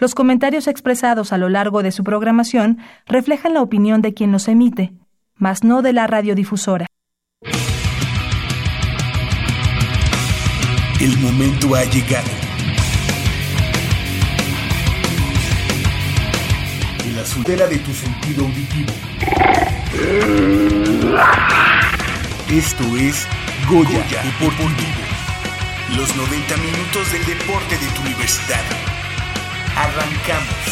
Los comentarios expresados a lo largo de su programación reflejan la opinión de quien los emite, mas no de la radiodifusora. El momento ha llegado. En la sudela de tu sentido auditivo. Esto es Goya, Deportivo. Los 90 minutos del deporte de tu universidad. Arrancamos.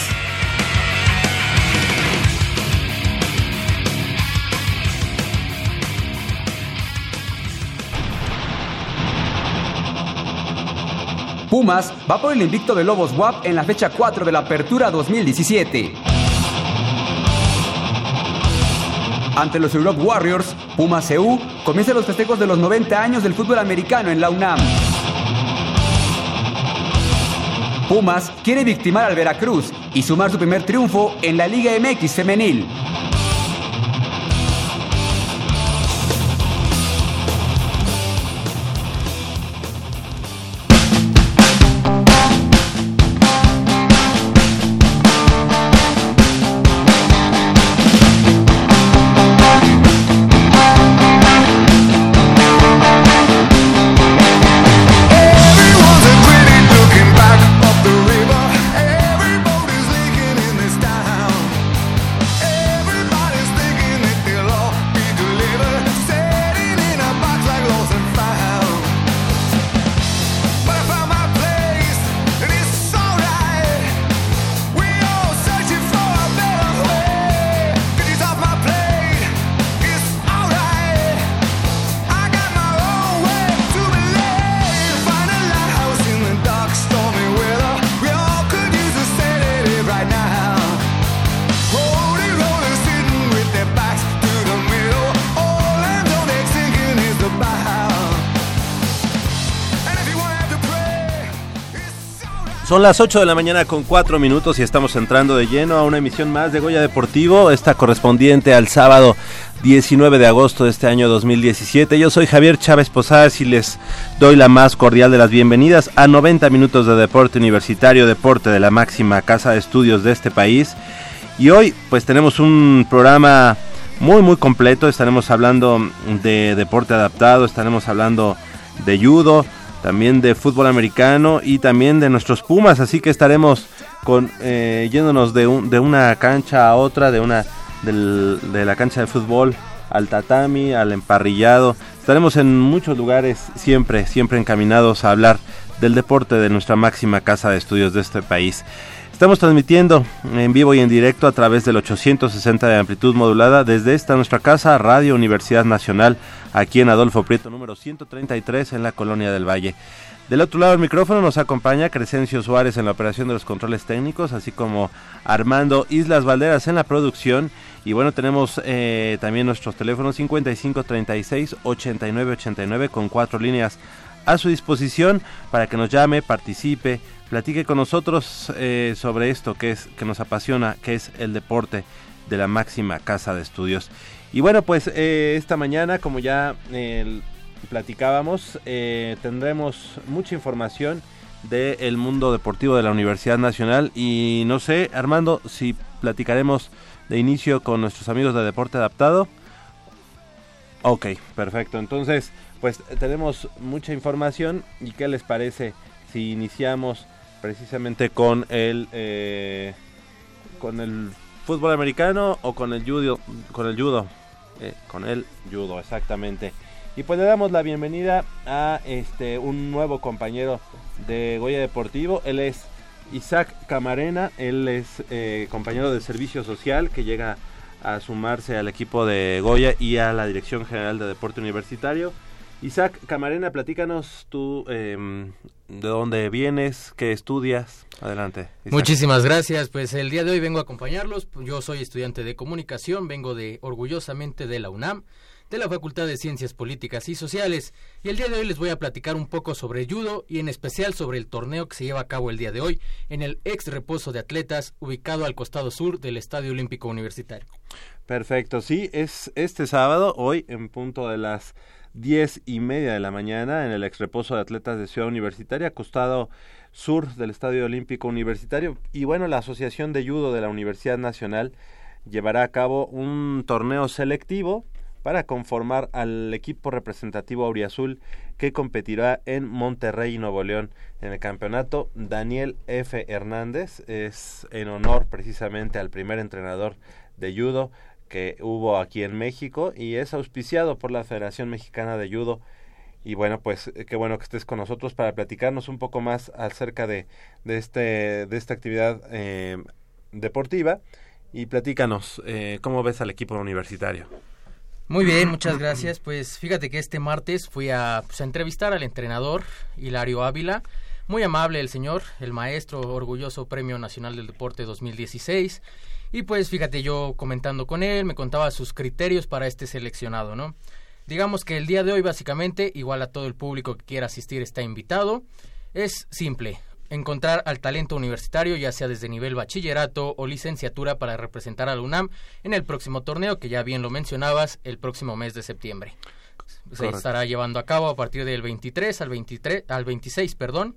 Pumas va por el invicto de Lobos WAP en la fecha 4 de la Apertura 2017. Ante los Europe Warriors, Pumas EU comienza los festejos de los 90 años del fútbol americano en la UNAM. Pumas quiere victimar al Veracruz y sumar su primer triunfo en la Liga MX femenil. Son las 8 de la mañana con 4 minutos y estamos entrando de lleno a una emisión más de Goya Deportivo, esta correspondiente al sábado 19 de agosto de este año 2017. Yo soy Javier Chávez Posadas y les doy la más cordial de las bienvenidas a 90 minutos de deporte universitario, deporte de la máxima casa de estudios de este país. Y hoy pues tenemos un programa muy muy completo, estaremos hablando de deporte adaptado, estaremos hablando de judo, también de fútbol americano y también de nuestros Pumas, así que estaremos con eh, yéndonos de, de una cancha a otra, de una de la cancha de fútbol al tatami, al emparrillado. Estaremos en muchos lugares siempre, siempre encaminados a hablar del deporte de nuestra máxima casa de estudios de este país. Estamos transmitiendo en vivo y en directo a través del 860 de amplitud modulada desde esta nuestra casa, Radio Universidad Nacional, aquí en Adolfo Prieto número 133 en la Colonia del Valle. Del otro lado del micrófono nos acompaña Crescencio Suárez en la operación de los controles técnicos, así como Armando Islas Valderas en la producción. Y bueno, tenemos eh, también nuestros teléfonos 55 36 89 89 con cuatro líneas a su disposición para que nos llame, participe, platique con nosotros eh, sobre esto que es que nos apasiona, que es el deporte de la máxima casa de estudios. Y bueno, pues eh, esta mañana, como ya platicábamos, eh, tendremos mucha información del mundo deportivo de la Universidad Nacional y no sé, Armando, si platicaremos de inicio con nuestros amigos de Deporte Adaptado. Ok, perfecto. Entonces, pues tenemos mucha información. Y ¿qué les parece si iniciamos precisamente con el eh, con el fútbol americano o con el judo con el judo eh, con el judo exactamente. Y pues le damos la bienvenida a este un nuevo compañero de Goya Deportivo. Él es Isaac Camarena. Él es eh, compañero de servicio social que llega a sumarse al equipo de Goya y a la dirección general de deporte universitario Isaac Camarena, platícanos tú em, de dónde vienes, qué estudias. Adelante. Muchísimas gracias. Pues el día de hoy vengo a acompañarlos. Yo soy estudiante de comunicación, vengo de orgullosamente de la UNAM, de la Facultad de Ciencias Políticas y Sociales. Y el día de hoy les voy a platicar un poco sobre judo y en especial sobre el torneo que se lleva a cabo el día de hoy en el ex reposo de atletas ubicado al costado sur del Estadio Olímpico Universitario. Perfecto, sí, es este sábado, hoy en punto de las diez y media de la mañana en el ex reposo de atletas de Ciudad Universitaria, costado sur del Estadio Olímpico Universitario. Y bueno, la Asociación de Judo de la Universidad Nacional llevará a cabo un torneo selectivo para conformar al equipo representativo auriazul que competirá en Monterrey, Nuevo León, en el campeonato. Daniel F. Hernández es en honor precisamente al primer entrenador de judo que hubo aquí en México y es auspiciado por la Federación Mexicana de Judo. Y bueno, pues qué bueno que estés con nosotros para platicarnos un poco más acerca de, de, este, de esta actividad eh, deportiva. Y platícanos, eh, ¿cómo ves al equipo universitario? Muy bien, muchas gracias. Pues fíjate que este martes fui a, pues, a entrevistar al entrenador Hilario Ávila. Muy amable el señor, el maestro, orgulloso Premio Nacional del Deporte 2016. Y pues fíjate, yo comentando con él, me contaba sus criterios para este seleccionado, ¿no? Digamos que el día de hoy básicamente, igual a todo el público que quiera asistir está invitado, es simple, encontrar al talento universitario, ya sea desde nivel bachillerato o licenciatura, para representar a la UNAM en el próximo torneo, que ya bien lo mencionabas, el próximo mes de septiembre. Se estará llevando a cabo a partir del 23 al 23 al 26, perdón.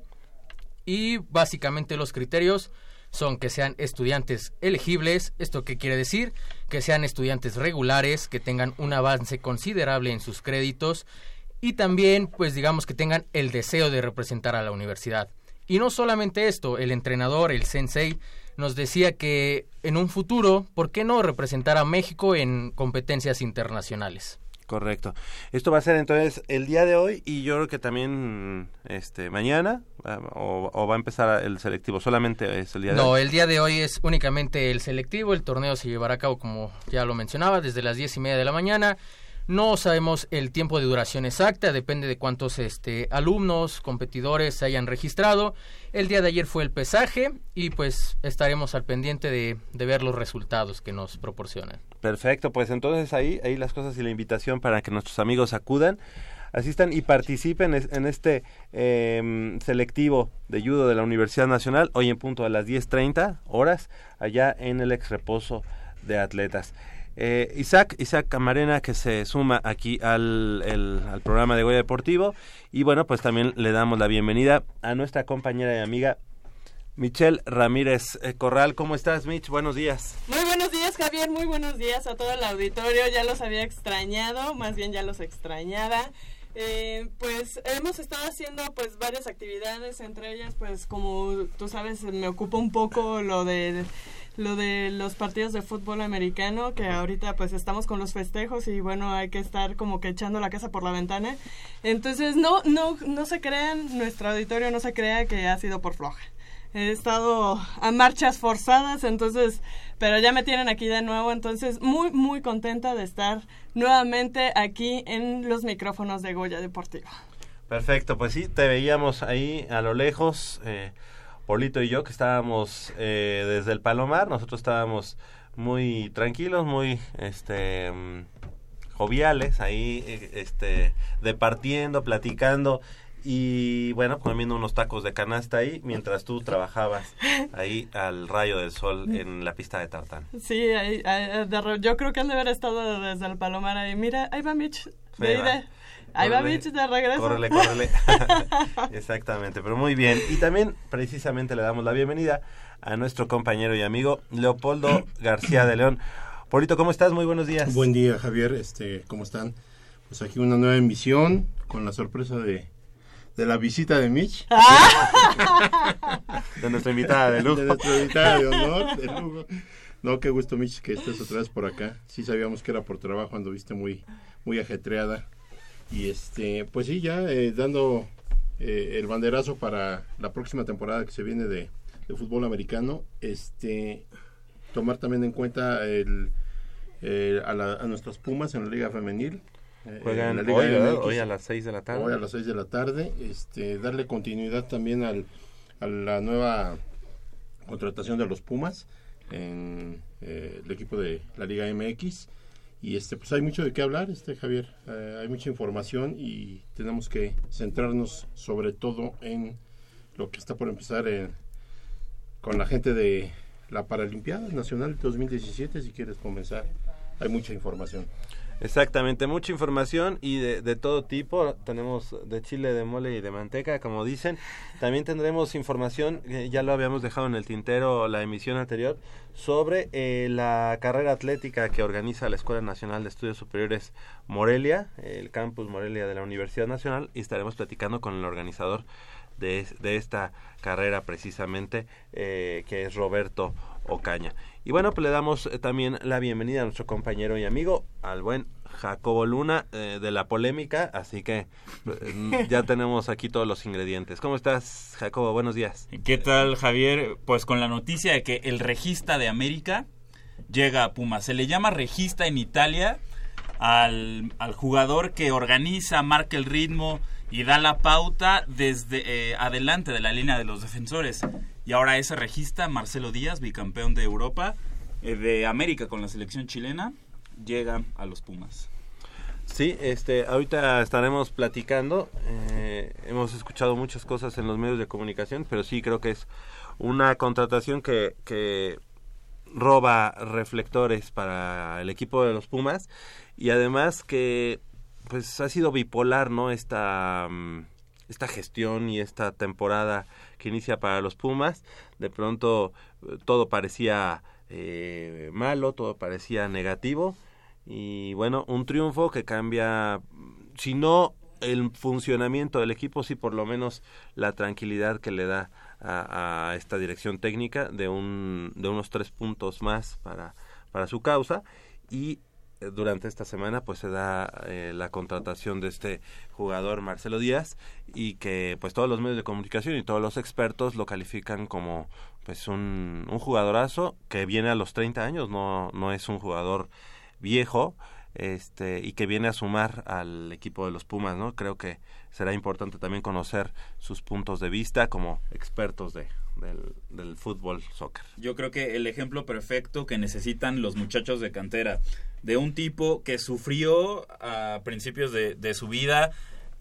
Y básicamente los criterios son que sean estudiantes elegibles, esto qué quiere decir? Que sean estudiantes regulares, que tengan un avance considerable en sus créditos y también pues digamos que tengan el deseo de representar a la universidad. Y no solamente esto, el entrenador, el sensei, nos decía que en un futuro, ¿por qué no representar a México en competencias internacionales? Correcto. Esto va a ser entonces el día de hoy y yo creo que también este mañana o, va a empezar el selectivo. Solamente es el día de hoy. No, el día de hoy es únicamente el selectivo. El torneo se llevará a cabo como ya lo mencionaba desde las diez y media de la mañana. No sabemos el tiempo de duración exacta, depende de cuántos este, alumnos, competidores se hayan registrado. El día de ayer fue el pesaje y pues estaremos al pendiente de, ver los resultados que nos proporcionan. Perfecto, pues entonces ahí, ahí las cosas y la invitación para que nuestros amigos acudan asistan y participen en este em, selectivo de judo de la Universidad Nacional, hoy en punto a las 10.30 horas, allá en el ex reposo de atletas. Eh, Isaac, Isaac Camarena que se suma aquí al, al programa de Goya Deportivo y bueno pues también le damos la bienvenida a nuestra compañera y amiga Michelle Ramírez eh, Corral. ¿Cómo estás, Mich? Buenos días. Muy buenos días, Javier. Muy buenos días a todo el auditorio. Ya los había extrañado, más bien ya los extrañaba. Eh, pues hemos estado haciendo pues varias actividades, entre ellas pues como tú sabes me ocupa un poco lo de lo de los partidos de fútbol americano, que ahorita pues estamos con los festejos y bueno, hay que estar como que echando la casa por la ventana. Entonces, no, no, no se crean, nuestro auditorio no se crea que ha sido por floja. He estado a marchas forzadas, entonces, pero ya me tienen aquí de nuevo, entonces muy, muy contenta de estar nuevamente aquí en los micrófonos de Goya Deportiva. Perfecto, pues sí, te veíamos ahí a lo lejos. Eh, Polito y yo, que estábamos eh, desde el Palomar, nosotros estábamos muy tranquilos, muy este mm, joviales, ahí eh, este departiendo, platicando y bueno, comiendo unos tacos de canasta ahí mientras tú trabajabas ahí al rayo del sol en la pista de tartán. Sí, yo creo que han de haber estado desde el Palomar ahí. Mira, ahí va Mitch. Ahí va Mitch de regreso. Córrele, córrele. Exactamente, pero muy bien. Y también precisamente le damos la bienvenida a nuestro compañero y amigo Leopoldo García de León. Polito, ¿cómo estás? Muy buenos días. Buen día, Javier. Este, ¿cómo están? Pues aquí una nueva emisión con la sorpresa de, de la visita de Mitch. de nuestra invitada de lujo. De nuestra invitada de honor, de lujo. No, qué gusto, Mitch, que estés otra vez por acá. Sí sabíamos que era por trabajo, anduviste muy, muy ajetreada. Y este, pues sí, ya eh, dando eh, el banderazo para la próxima temporada que se viene de, fútbol americano, este, tomar también en cuenta el, eh, a, a, nuestras Pumas en la Liga Femenil. Juegan hoy, a las 6 de la tarde. Hoy a las 6 de la tarde. Este, darle continuidad también al, a la nueva contratación de los Pumas en el equipo de la Liga MX y este pues hay mucho de qué hablar este Javier eh, hay mucha información y tenemos que centrarnos sobre todo en lo que está por empezar con la gente de la Paralimpiada Nacional 2017 si quieres comenzar hay mucha información Exactamente, mucha información y de, todo tipo. Tenemos de chile, de mole y de manteca, como dicen. También tendremos información, eh, ya lo habíamos dejado en el tintero la emisión anterior, sobre eh, la carrera atlética que organiza la Escuela Nacional de Estudios Superiores Morelia, el campus Morelia de la Universidad Nacional, y estaremos platicando con el organizador de, de esta carrera precisamente, eh, que es Roberto Ocaña. Y bueno, pues le damos eh, también la bienvenida a nuestro compañero y amigo, al buen Jacobo Luna eh, de la polémica, así que eh, ya tenemos aquí todos los ingredientes. ¿Cómo estás, Jacobo? Buenos días. ¿Qué tal, Javier? Pues con la noticia de que el regista de América llega a Puma. Se le llama regista en Italia al, al jugador que organiza, marca el ritmo y da la pauta desde adelante de la línea de los defensores. Y ahora ese regista Marcelo Díaz, bicampeón de Europa, eh, de América con la selección chilena, llega a los Pumas. Sí, este, ahorita estaremos platicando. Eh, hemos escuchado muchas cosas en los medios de comunicación, pero sí creo que es una contratación que, que roba reflectores para el equipo de los Pumas y además que pues ha sido bipolar, ¿no? Esta mm, esta gestión y esta temporada que inicia para los Pumas. De pronto todo parecía eh, malo, todo parecía negativo. Y bueno, un triunfo que cambia, si no el funcionamiento del equipo, sí por lo menos la tranquilidad que le da a, a esta dirección técnica de, un, de unos tres puntos más para, para su causa. Y durante esta semana pues se da eh, la contratación de este jugador Marcelo Díaz y que pues todos los medios de comunicación y todos los expertos lo califican como pues un, un jugadorazo que viene a los 30 años, no, no es un jugador viejo este y que viene a sumar al equipo de los Pumas, ¿no? Creo que será importante también conocer sus puntos de vista como expertos de, del, del, fútbol soccer. Yo creo que el ejemplo perfecto que necesitan los muchachos de cantera, de un tipo que sufrió a principios de, de su vida,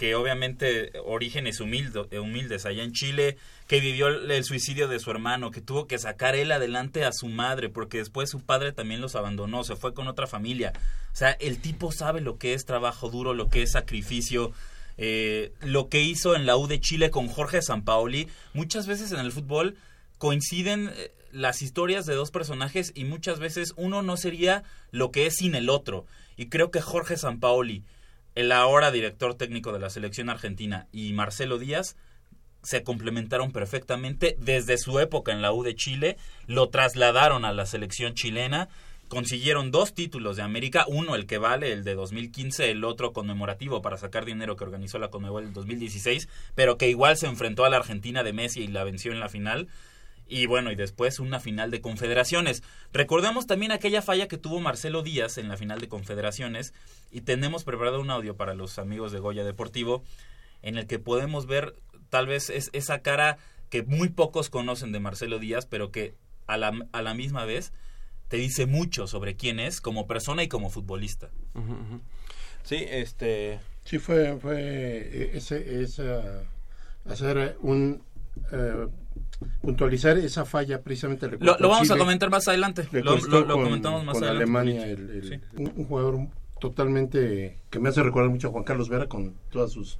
que obviamente orígenes humildes, humildes allá en Chile, que vivió el suicidio de su hermano, que tuvo que sacar él adelante a su madre, porque después su padre también los abandonó, se fue con otra familia. O sea, el tipo sabe lo que es trabajo duro, lo que es sacrificio, eh, lo que hizo en la U de Chile con Jorge Sampaoli. Muchas veces en el fútbol coinciden eh, las historias de dos personajes y muchas veces uno no sería lo que es sin el otro. Y creo que Jorge Sampaoli, el ahora director técnico de la selección argentina, y Marcelo Díaz se complementaron perfectamente desde su época en la U de Chile, lo trasladaron a la selección chilena consiguieron dos títulos de América, uno el que vale, el de 2015, el otro conmemorativo para sacar dinero que organizó la Conmebol en 2016, pero que igual se enfrentó a la Argentina de Messi y la venció en la final. Y bueno, y después una final de confederaciones. Recordemos también aquella falla que tuvo Marcelo Díaz en la final de confederaciones y tenemos preparado un audio para los amigos de Goya Deportivo en el que podemos ver tal vez es esa cara que muy pocos conocen de Marcelo Díaz, pero que a la, a la misma vez te dice mucho sobre quién es como persona y como futbolista. Sí, este... Sí, fue, fue eh, ese, esa, hacer un... Eh, puntualizar esa falla precisamente lo, lo, vamos a comentar más adelante lo, lo, comentamos más con adelante Alemania el, el, sí. un, un, jugador totalmente que me hace recordar mucho a Juan Carlos Vera con todas sus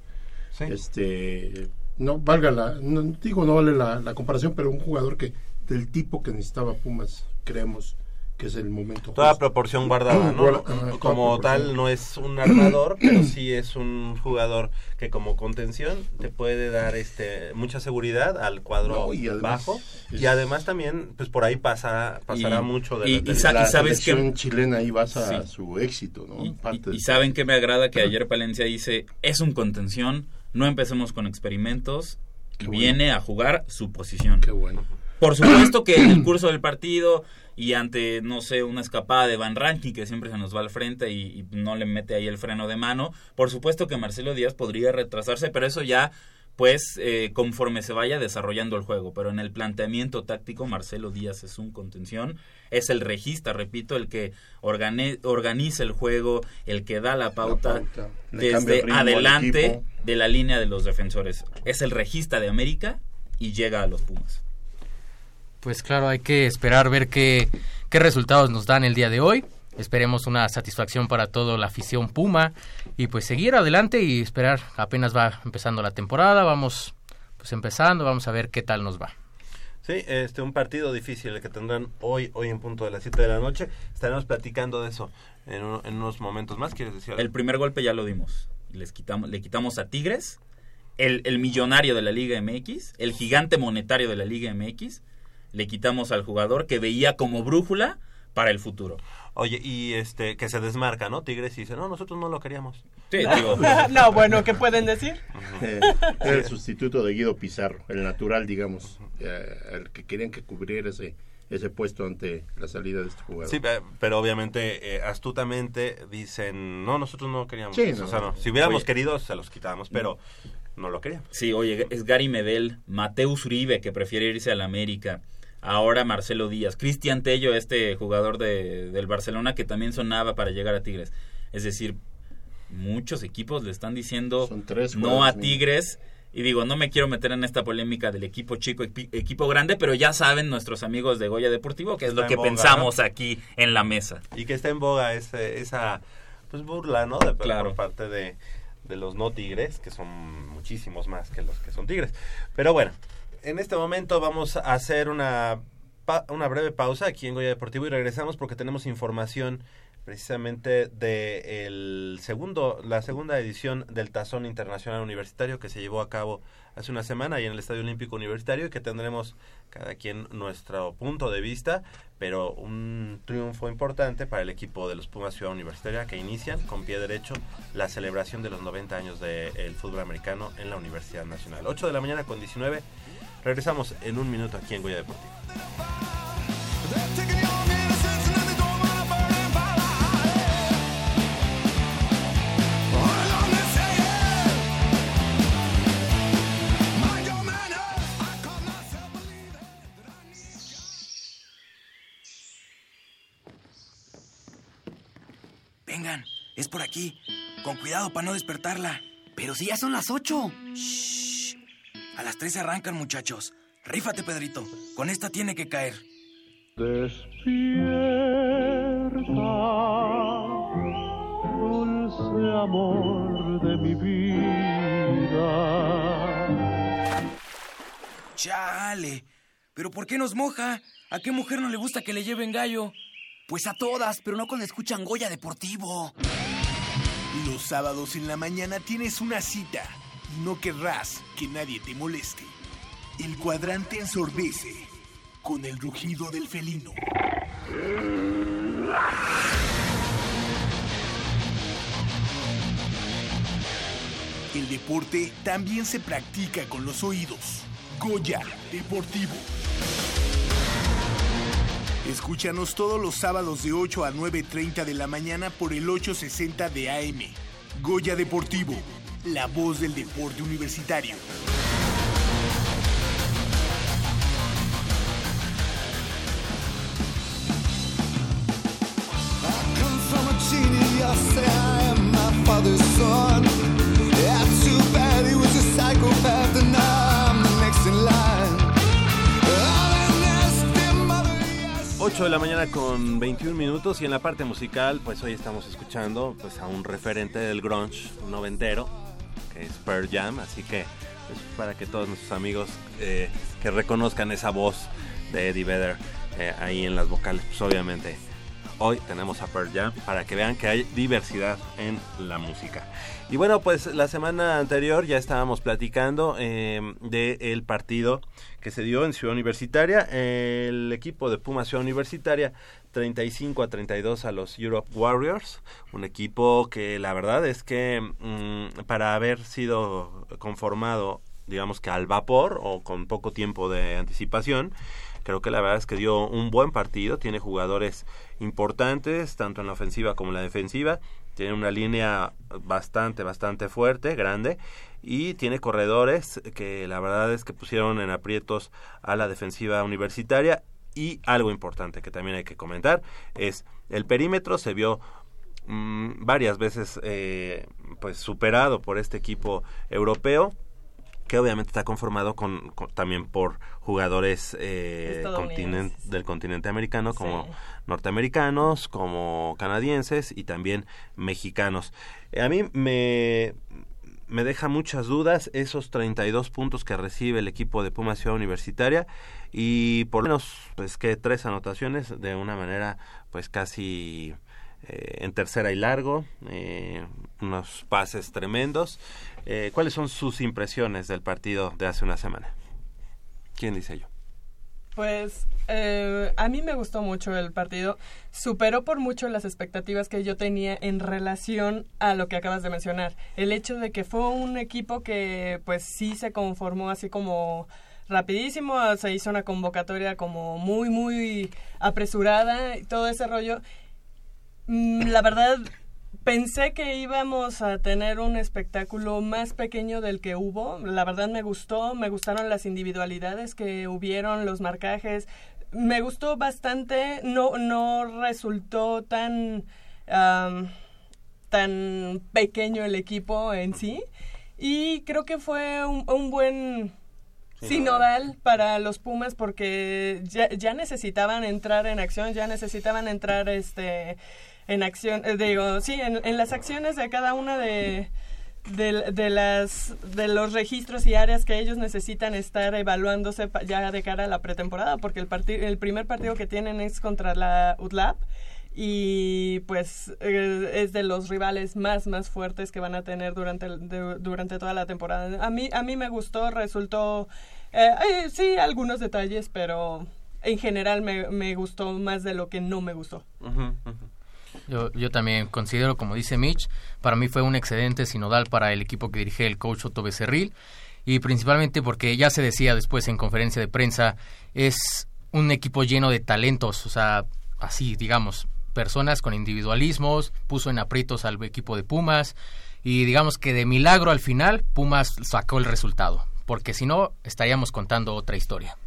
sí. este no valga la no, digo no vale la, la comparación pero un jugador que del tipo que necesitaba Pumas creemos que es el momento. Toda justo. proporción guardada, ¿no? como tal no es un armador, pero sí es un jugador que como contención te puede dar este mucha seguridad al cuadro no, y además, bajo es... y además también pues por ahí pasa pasará y, mucho de, y, de, y, sa la sabes que chilena ahí basa sí. su éxito, ¿no? y, saben que me agrada que ayer Palencia dice es un contención, no empecemos con experimentos, Qué viene bueno. a jugar su posición. Qué bueno. Por supuesto que en el curso del partido y ante, no sé, una escapada de Van Ranking que siempre se nos va al frente y, y, no le mete ahí el freno de mano, por supuesto que Marcelo Díaz podría retrasarse, pero eso ya pues eh, conforme se vaya desarrollando el juego, pero en el planteamiento táctico Marcelo Díaz es un contención, es el regista, repito, el que organi organiza el juego, el que da la pauta, la pauta. desde adelante de la línea de los defensores. Es el regista de América y llega a los Pumas. Pues claro, hay que esperar ver qué, qué resultados nos dan el día de hoy. esperemos una satisfacción para toda la afición Puma y pues seguir adelante y esperar, apenas va empezando la temporada, vamos pues empezando, vamos a ver qué tal nos va. Sí, este, un partido difícil el que tendrán hoy, hoy en punto de las 7 de la noche. Estaremos platicando de eso en, unos momentos más. ¿Quieres decir El primer golpe ya lo dimos. Les quitamos, le quitamos a Tigres, el, el millonario de la Liga MX, el gigante monetario de la Liga MX. Le quitamos al jugador que veía como brújula para el futuro. Oye, y este, que se desmarca, ¿no? Tigres y dice, no, nosotros no lo queríamos. Sí, digo. no, bueno, ¿qué pueden decir? Eh, el sustituto de Guido Pizarro, el natural, digamos, eh, el que querían que cubriera ese, ese puesto ante la salida de este jugador. Sí, pero obviamente eh, astutamente dicen, no, nosotros no queríamos. Sí, o sea, no. Si hubiéramos querido, se los quitábamos, pero no lo queríamos. Sí, oye, es Gary Medel, Mateus Uribe, que prefiere irse al América ahora Marcelo Díaz, Cristian Tello, este jugador de, del Barcelona que también sonaba para llegar a Tigres. Es decir, muchos equipos le están diciendo no a Tigres. Y digo, no me quiero meter en esta polémica del equipo chico, equipo grande, pero ya saben nuestros amigos de Goya Deportivo que es lo que pensamos aquí en la mesa. Y que está en boga esa pues burla, ¿no? De, claro. Por parte de, de los no tigres, que son muchísimos más que los que son tigres. Pero bueno, en este momento vamos a hacer una, una breve pausa aquí en Goya Deportivo y regresamos porque tenemos información precisamente de el segundo, la segunda edición del Tazón Internacional Universitario que se llevó a cabo hace una semana ahí en el Estadio Olímpico Universitario y que tendremos cada quien nuestro punto de vista, pero un triunfo importante para el equipo de los Pumas Ciudad Universitaria que inician con pie derecho la celebración de los 90 años del fútbol americano en la Universidad Nacional. 8 de la mañana con 19 Regresamos en un minuto aquí en Goya Deportivo. Vengan, es por aquí. Con cuidado para no despertarla. Pero si ya son las ocho. A las tres arrancan, muchachos. Rífate, Pedrito. Con esta tiene que caer. Despierta, dulce amor de mi vida. Chale. ¿Pero por qué nos moja? ¿A qué mujer no le gusta que le lleven gallo? Pues a todas, pero no cuando escuchan Goya Deportivo. Los sábados en la mañana tienes una cita no querrás que nadie te moleste. El cuadrante ensordece con el rugido del felino. El deporte también se practica con los oídos. Goya Deportivo. Escúchanos todos los sábados de 8 a 9.30 de la mañana por el 860 de AM. Goya Deportivo la voz del deporte universitario. De la mañana con 21 minutos y en la parte musical pues hoy estamos escuchando pues a un referente del grunge noventero Pearl Jam, así que pues, para que todos nuestros amigos eh, que reconozcan esa voz de Eddie Vedder eh, ahí en las vocales, pues obviamente hoy tenemos a Pearl Jam para que vean que hay diversidad en la música. Y bueno, pues la semana anterior ya estábamos platicando eh, del partido que se dio en Ciudad Universitaria. El equipo de Puma Ciudad Universitaria 35 a 32 a los Europe Warriors, un equipo que la verdad es que mm, para haber sido conformado, digamos que al vapor o con poco tiempo de anticipación, creo que la verdad es que dio un buen partido, tiene jugadores importantes, tanto en la ofensiva como en la defensiva, tiene una línea bastante, bastante fuerte, grande, y tiene corredores que la verdad es que pusieron en aprietos a la defensiva universitaria. Y algo importante que también hay que comentar es el perímetro se vio mm, varias veces eh, pues superado por este equipo europeo que obviamente está conformado con, con- también por jugadores eh, del continente americano como Sí. norteamericanos, como canadienses y también mexicanos. Eh, a mí me, me deja muchas dudas esos 32 puntos que recibe el equipo de Puma Ciudad Universitaria y por lo menos pues que tres anotaciones de una manera pues casi eh, en tercera y largo, eh, unos pases tremendos. Eh, ¿Cuáles son sus impresiones del partido de hace una semana? ¿Quién dice yo? Pues eh, a mí me gustó mucho el partido. Superó por mucho las expectativas que yo tenía en relación a lo que acabas de mencionar. El hecho de que fue un equipo que pues sí se conformó así como rapidísimo, se hizo una convocatoria como muy, muy apresurada y todo ese rollo. Mm, La verdad, pensé que íbamos a tener un espectáculo más pequeño del que hubo. La verdad me gustó, me gustaron las individualidades que hubieron, los marcajes. Me gustó bastante, no, no resultó tan, tan pequeño el equipo en sí. Y creo que fue un, un buen sinodal para los Pumas porque ya, ya necesitaban entrar en acción, ya necesitaban entrar este en acción, eh, digo, sí, en, las acciones de cada una de, de, las de los registros y áreas que ellos necesitan estar evaluándose ya de cara a la pretemporada, porque el parti- el primer partido que tienen es contra la UTLAP y pues eh, es de los rivales más más fuertes que van a tener durante de- durante toda la temporada. A mí a mí me gustó, resultó eh, eh, sí algunos detalles, pero en general me, me gustó más de lo que no me gustó. Yo, yo también considero, como dice Mitch, para mí fue un excedente sinodal para el equipo que dirige el coach Otto Becerril y principalmente porque ya se decía después en conferencia de prensa, es un equipo lleno de talentos, o sea, así digamos, personas con individualismos, puso en aprietos al equipo de Pumas y digamos que de milagro al final Pumas sacó el resultado, porque si no estaríamos contando otra historia.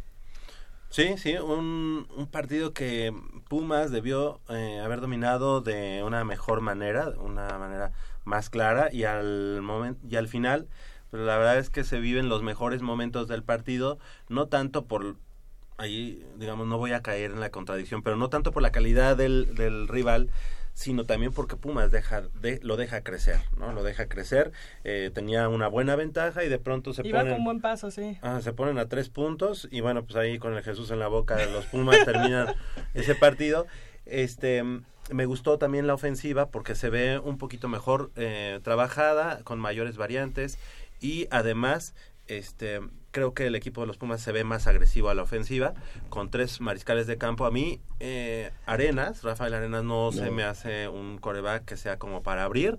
Sí, sí, un, un partido que Pumas debió eh, haber dominado de una mejor manera, una manera más clara y al momento y al final, pues la verdad es que se viven los mejores momentos del partido, no tanto por ahí, digamos, no voy a caer en la contradicción, pero no tanto por la calidad del, del rival, sino también porque Pumas deja, de, lo deja crecer, ¿no? Lo deja crecer, eh, tenía una buena ventaja y de pronto se Iba ponen... con buen paso, sí. Ah, se ponen a tres puntos y bueno, pues ahí con el Jesús en la boca los Pumas terminan ese partido. Este, me gustó también la ofensiva porque se ve un poquito mejor eh, trabajada, con mayores variantes y además, este, creo que el equipo de los Pumas se ve más agresivo a la ofensiva con tres mariscales de campo. A mí, eh, Arenas, Rafael Arenas no, se me hace un coreback que sea como para abrir.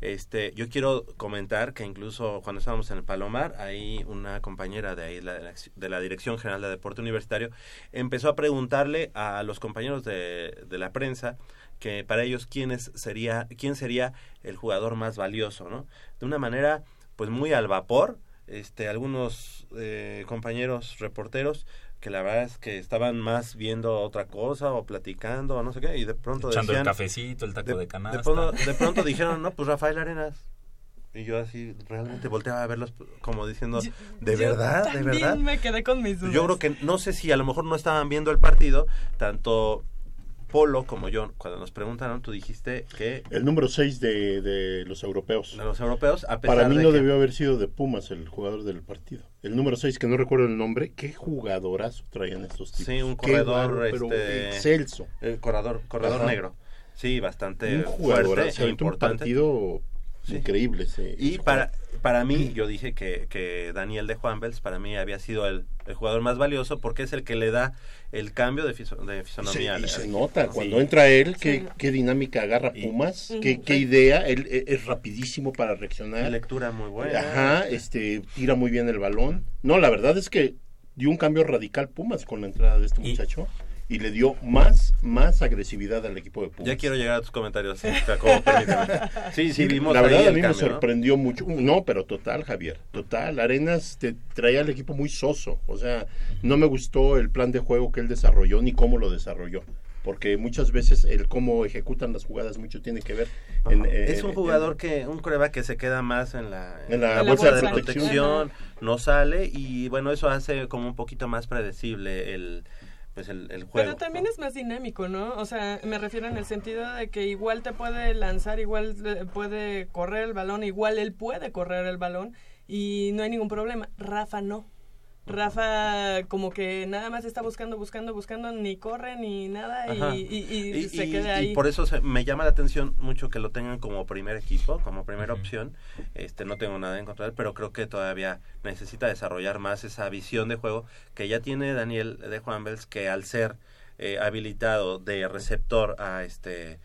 Este, yo quiero comentar que incluso cuando estábamos en el Palomar, ahí una compañera de ahí la, de la Dirección General de Deporte Universitario empezó a preguntarle a los compañeros de, de la prensa que para ellos quién es- sería quién sería el jugador más valioso, ¿no? De una manera pues muy al vapor, este algunos eh, compañeros reporteros que la verdad es que estaban más viendo otra cosa o platicando o no sé qué y de pronto Echando el cafecito, el taco de canasta. de pronto, de pronto dijeron, no, pues Rafael Arenas. Y yo así realmente volteaba a verlos como diciendo, ¿de Yo verdad? ¿De verdad? me quedé con mis dudas. Yo creo que no sé si a lo mejor no estaban viendo el partido, tanto Polo como yo, cuando nos preguntaron, tú dijiste que El número 6 de, de los europeos. de los europeos, a pesar Para mí de no que- debió haber sido de Pumas el jugador del partido. El número 6, que no recuerdo el nombre, qué jugadorazo traían estos tipos. Sí, un corredor pero este, excelso. El corredor, corredor Ajá. negro. Sí, bastante Un fuerte e aventó un importante. partido increíble. ese- Y ese para, para mí, yo dije que, que Daniel de Juanvels, para mí había sido el, el jugador más valioso porque es el que le da el cambio de, fiso- de Se, fisonomía. y Sí. se nota Sí. cuando entra él qué, Sí. qué dinámica agarra Y- Pumas, qué, qué idea, él e- es rapidísimo para reaccionar. lectura muy buena. Ajá, este tira muy bien el balón. No, la verdad es que dio un cambio radical Pumas con la entrada de este Y- muchacho y le dio más más agresividad al equipo de Pumas. Ya quiero llegar a tus comentarios, Jacobo, permíteme. Sí, sí, vimos la ahí verdad a el mí me cambio, ¿no? sorprendió mucho. No, pero total, Javier, total. Arenas te traía al equipo muy soso. O sea, no me gustó el plan de juego que él desarrolló ni cómo lo desarrolló. porque muchas veces el cómo ejecutan las jugadas mucho tiene que ver. En, eh, es un en- jugador que, un coreback que se queda más en la, En la En la bolsa de protección, no sale y bueno, eso hace como un poquito más predecible el, pues el, el juego. Pero también es más dinámico, ¿no? O sea, me refiero en el sentido de que igual te puede lanzar, igual eh, puede correr el balón, igual él puede correr el balón y no hay ningún problema. Rafa no. Rafa como que nada más está buscando, buscando, buscando, ni corre ni nada y, y- y Y, se y- queda y ahí. por eso se- me llama la atención mucho que lo tengan como primer equipo, como primera opción. Este no tengo nada en contra de él, pero creo que todavía necesita desarrollar más esa visión de juego que ya tiene Daniel de Juan Bels, que al ser eh, habilitado de receptor a este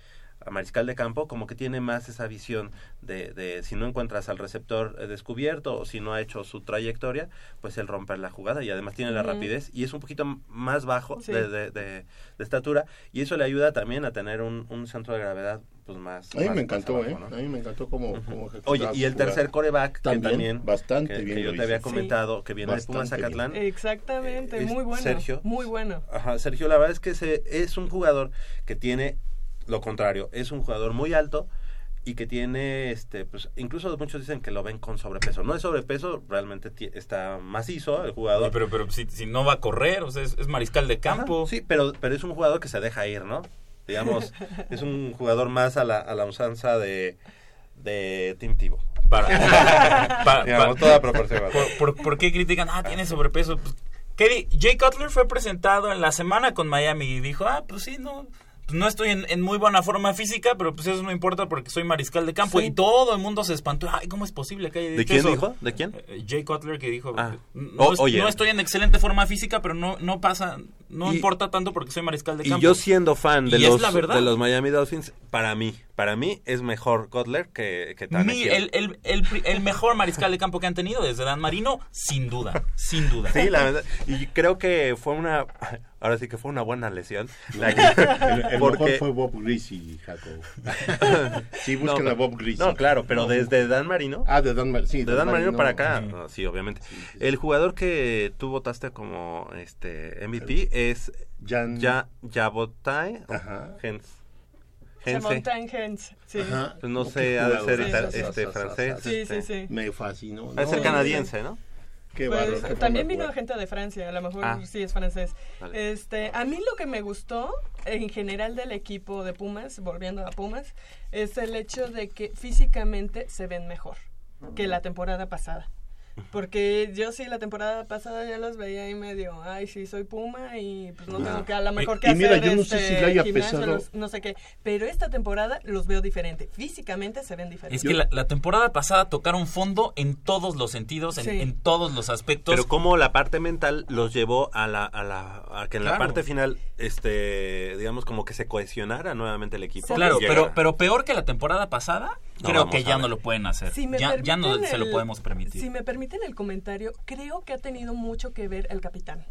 a mariscal de campo, como que tiene más esa visión de, de si no encuentras al receptor eh, descubierto o si no ha hecho su trayectoria, pues el romper la jugada y además tiene la rapidez y es un poquito más bajo Sí. de, de- de- de estatura y eso le ayuda también a tener un, un centro de gravedad pues más A mí más- me encantó, abajo, ¿eh? ¿no? A mí me encantó cómo ejecutaba Oye, y el tercer coreback También, que también bastante que, bien que yo te había comentado que viene de Pumas. Zacatlán Exactamente, es muy bueno. Sergio. Muy bueno. Ajá, Sergio, la verdad es que se, es un jugador que tiene lo contrario, es un jugador muy alto y que tiene, este, pues, incluso muchos dicen que lo ven con sobrepeso. No es sobrepeso, realmente está macizo el jugador. Oye, pero pero si, si no va a correr, o sea, es, es mariscal de campo. Ajá, sí, pero, pero es un jugador que se deja ir, ¿no? Digamos, es un jugador más a la, a la usanza de, de Tim Tebow. Para, pa- Digamos, toda proporción. ¿Por, por, por qué critican? Ah, tiene sobrepeso. Pues, ¿qué di- Jay Cutler fue presentado en la semana con Miami y dijo, ah, pues sí, no, no estoy en, en muy buena forma física, pero pues eso no importa porque soy mariscal de campo. Sí. Y todo el mundo se espantó. Ay, ¿cómo es posible que haya ¿De dicho quién eso? dijo? ¿De quién? Eh, Jay Cutler que dijo, Ah. no, O- es- oye. no estoy en excelente forma física, pero no, no pasa, no Y- importa tanto porque soy mariscal de Y campo. yo siendo fan de Y los, la verdad. de los Miami Dolphins, para mí, para mí es mejor Cutler que, que Tannehill. Mi- el, el, el, pri- el mejor mariscal de campo que han tenido desde Dan Marino, sin duda, sin duda. Sí, la verdad. Y creo que fue una. Ahora sí que fue una buena lesión. La que- El, el porque- mejor fue Bob Greasy, Jacob. sí, busquen No, a Bob Greasy. No, claro, pero No, desde Dan Marino. Ah, de Dan Marino. Sí, de Dan Marino para acá, no, sí, obviamente. El jugador que tú votaste como este MVP es Jan- ya Jabotai. Hens. Se Hense. monta en Hens. Sí. Ajá. Pues no sé, ha de ser Sí, este francés. Sí, sí, sí. Me fascinó. Ha de ser canadiense, ¿no? Qué Pues, también vino gente de Francia, a lo mejor Ah. sí es francés. Vale. Este, a mí lo que me gustó en general del equipo de Pumas, volviendo a Pumas, es el hecho de que físicamente se ven mejor que la temporada pasada. Porque yo sí la temporada pasada ya los veía ahí medio, ay, sí soy Puma y pues no tengo que a lo mejor que Y mira, hacer yo no sé este, si le haya gimnasio, pesado. los- no sé qué, pero esta temporada los veo diferente, físicamente se ven diferentes. Es que la, la temporada pasada tocaron fondo en todos los sentidos, en, Sí. en todos los aspectos. Pero como la parte mental los llevó a la a la a que en la parte final este digamos como que se cohesionara nuevamente el equipo. Claro, pero, pero peor que la temporada pasada, No, creo que ya no lo pueden hacer. Si ya, ya no se lo podemos permitir. Si me permiten el comentario, creo que ha tenido mucho que ver el capitán.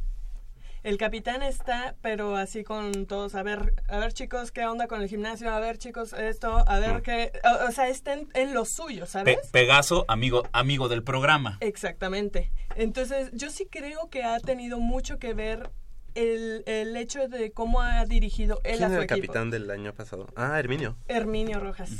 El capitán está, pero así con todos, a ver, a ver chicos, ¿qué onda con el gimnasio? A ver chicos, esto, a ver Mm. qué, o, o sea, está en, en lo suyo, Pe- ¿sabes? Pegaso, amigo, amigo del programa. Exactamente. Entonces, yo sí creo que ha tenido mucho que ver el, el hecho de cómo ha dirigido él ¿Quién a su era el equipo. capitán del año pasado? Ah, Herminio. Herminio Rojas.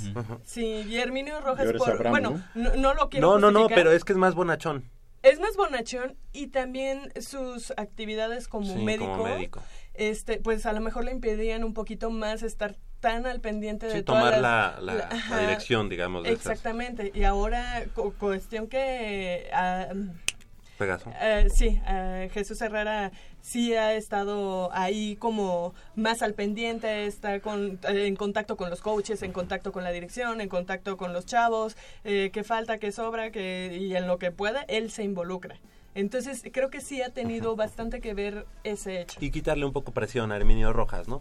Sí, y Herminio Rojas, por, Abraham, bueno, no, no lo quiero No, no, no, pero es que es más bonachón. Es más bonachón y también sus actividades como, Sí, médico, como médico. este, pues a lo mejor le impedían un poquito más estar tan al pendiente de todas tomar las- la, la, dirección, digamos, de esas. Exactamente. Y ahora, cu- cuestión que ah, Pegaso. eh, sí, eh, Jesús Herrera sí ha estado ahí como más al pendiente, está con, eh, en contacto con los coaches, en contacto con la dirección, en contacto con los chavos, eh, que falta, que sobra, que y en lo que pueda, él se involucra. Entonces, creo que sí ha tenido bastante que ver ese hecho. Y quitarle un poco presión a Herminio Rojas, ¿no?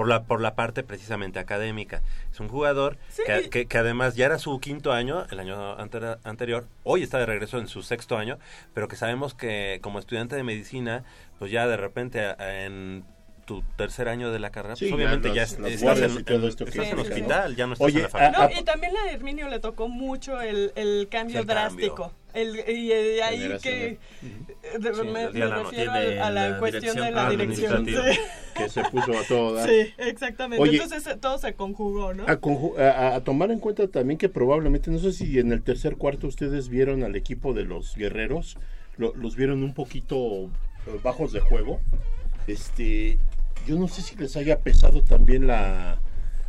Por la, por la parte precisamente académica. Es un jugador Sí. que, que- que además ya era su quinto año, el año anterior, hoy está de regreso en su sexto año, pero que sabemos que como estudiante de medicina, pues ya de repente a- en tu tercer año de la carrera, Sí, pues obviamente ya las estás, en, en- que hospital, ya no estás Oye, en la familia. No, y también a Herminio le tocó mucho el, el cambio El cambio. El, y eh, ahí que eh, de- Sí, me, la- refiero de a, a la, la cuestión de la dirección. sí. que se puso a todo dar. Sí, exactamente. Oye. Entonces eh, todo se conjugó, ¿no? A, conju- a- a tomar en cuenta también que probablemente, no sé si en el tercer cuarto ustedes vieron al equipo de los guerreros, lo- los vieron un poquito bajos de juego. Este, yo no sé si les haya pesado también la,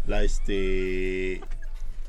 la este,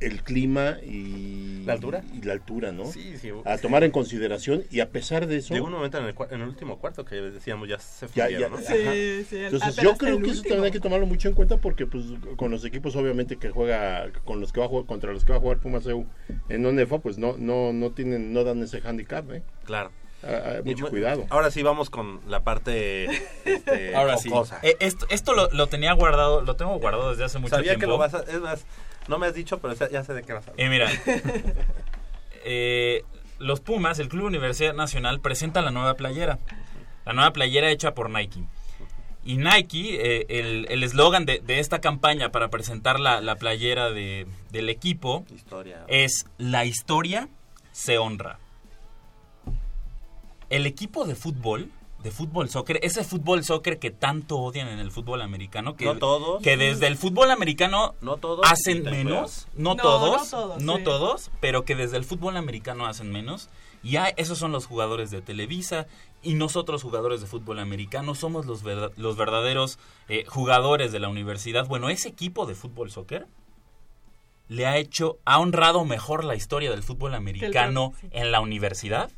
el clima y ¿La altura? y la altura, ¿no? Sí, sí. A tomar en consideración y a pesar de eso, Llegó un momento en el, en el último cuarto que decíamos ya se fundieron, ya. ¿no? Sí, sí. Entonces ah, yo creo que eso también hay que tomarlo mucho en cuenta porque pues con los equipos obviamente que juega con los que va a jugar contra los que va a jugar Pumas EU en ONEFA pues no no no tienen no dan ese handicap, ¿eh? Claro. Ah, ah, mucho cuidado. Ahora sí vamos con la parte este, Ahora sí. Eh, esto esto lo, lo tenía guardado, lo tengo guardado desde hace mucho Sabía tiempo. que lo vas a... Es más, no me has dicho, pero ya- sé de qué vas a hablar. Eh, mira, eh, los Pumas, el Club Universidad Nacional, presenta la nueva playera. La nueva playera hecha por Nike. Y Nike, eh, el el eslogan de, de esta campaña para presentar la, la playera de- del equipo Historia. es La historia se honra. El equipo de fútbol, de fútbol soccer, ese fútbol soccer que tanto odian en el fútbol americano, que, No todos. que desde el fútbol americano No todos. hacen menos, no, No, todos, no todos, no sí. todos, pero que desde el fútbol americano hacen menos. Y ya esos son los jugadores de Televisa y nosotros jugadores de fútbol americano somos los, los verdaderos eh, jugadores de la universidad. Bueno, ese equipo de fútbol soccer le ha hecho, ha honrado mejor la historia del fútbol americano en la universidad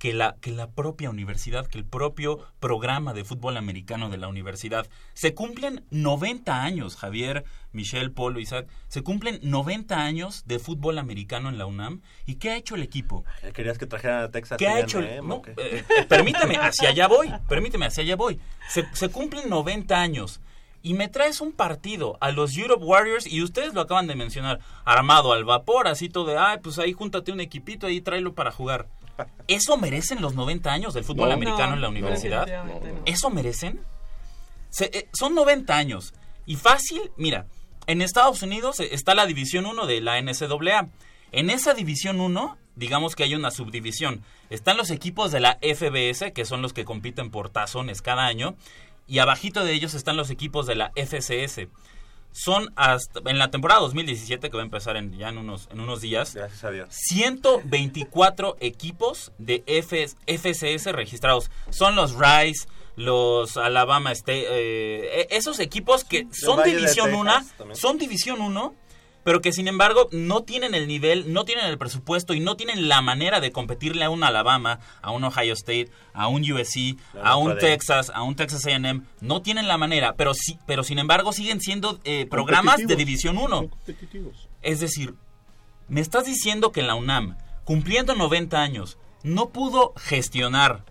que la, que la propia universidad, que el propio programa de fútbol americano de la universidad. Se cumplen 90 años, Javier, Michelle, Polo, Isaac, se cumplen 90 años de fútbol americano en la UNAM. ¿Y qué ha hecho el equipo? Querías que trajeran a Texas. ¿Qué ha hecho? el- ¿o no, qué? eh, eh, permíteme, hacia allá voy. Permíteme, hacia allá voy. Se, se cumplen 90 años. Y me traes un partido a los Europe Warriors, y ustedes lo acaban de mencionar, armado al vapor, así todo de, ay, pues ahí júntate un equipito, ahí tráelo para jugar. ¿Eso merecen los 90 años del fútbol No. americano No, en la universidad? no. ¿Eso merecen? Se- eh, son 90 años. Y fácil, mira, en Estados Unidos eh, está la División 1 de la NCAA. En esa División 1, digamos que hay una subdivisión. Están los equipos de la FBS, que son los que compiten por tazones cada año. Y abajito de ellos están los equipos de la FCS. Son hasta, en la temporada 2017, que va a empezar en, ya en unos, en unos días, Gracias a Dios. 124 equipos de FS FCS registrados. Son los Rice, los Alabama State, eh, esos equipos que son Valle de División Texas 1, también. son División 1, pero que sin embargo no tienen el nivel, no tienen el presupuesto y no tienen la manera de competirle a un Alabama, a un Ohio State, a un USC, a un. Texas, a un Texas A&M, no tienen la manera, pero sí, pero sin embargo siguen siendo eh, programas de. División 1. Son competitivos. Es decir, me estás diciendo que la UNAM, cumpliendo 90 años, no pudo gestionar,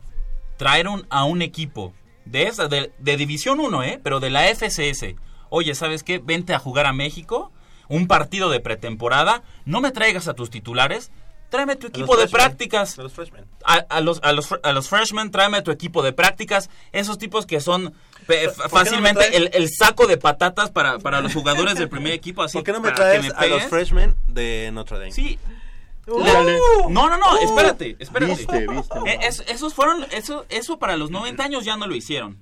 traer un- a un equipo de esa, de, de División 1, ¿eh? Pero de la FCS. Oye, ¿sabes qué? Vente a jugar a México, un partido de pretemporada, no me traigas a tus titulares, tráeme tu A los equipo de freshmen, prácticas a los freshmen. a, a los, a, los, a los freshmen, tráeme tu equipo de prácticas. Esos tipos que son pe- ¿Por qué no me fácilmente el, el saco de patatas para, para los jugadores del primer equipo. Así ¿Por qué no me traes a los freshmen de Notre Dame? Sí. Uh. No, no, no, espérate, espérate. Viste, viste. Eh, es- esos fueron, eso, eso para los 90 años ya no lo hicieron.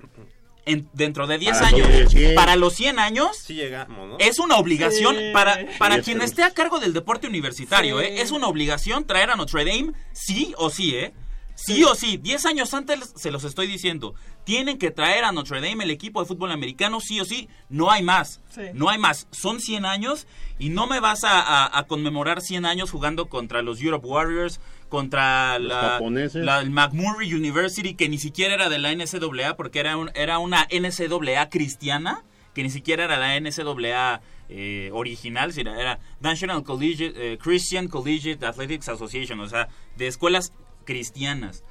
En- dentro de 10 Para años, los 100. para los 100 años, Sí llegamos, ¿no? es una obligación Sí. para, para Sí, quien esté a cargo del deporte universitario, Sí. ¿eh? Es una obligación traer a Notre Dame, sí o sí, ¿eh? Sí, o sí, 10 años antes se los estoy diciendo. Tienen que traer a Notre Dame el equipo de fútbol americano, sí o sí. No hay más. Sí. No hay más. Son 100 años y no me vas a, a- a conmemorar 100 años jugando contra los Europe Warriors, contra la, la- el McMurray University, que ni siquiera era de la NCAA, porque era, un- era una NCAA cristiana, que ni siquiera era la NCAA eh, original, sino era National Collegiate, eh, Christian Collegiate Athletics Association, o sea, de escuelas cristianas.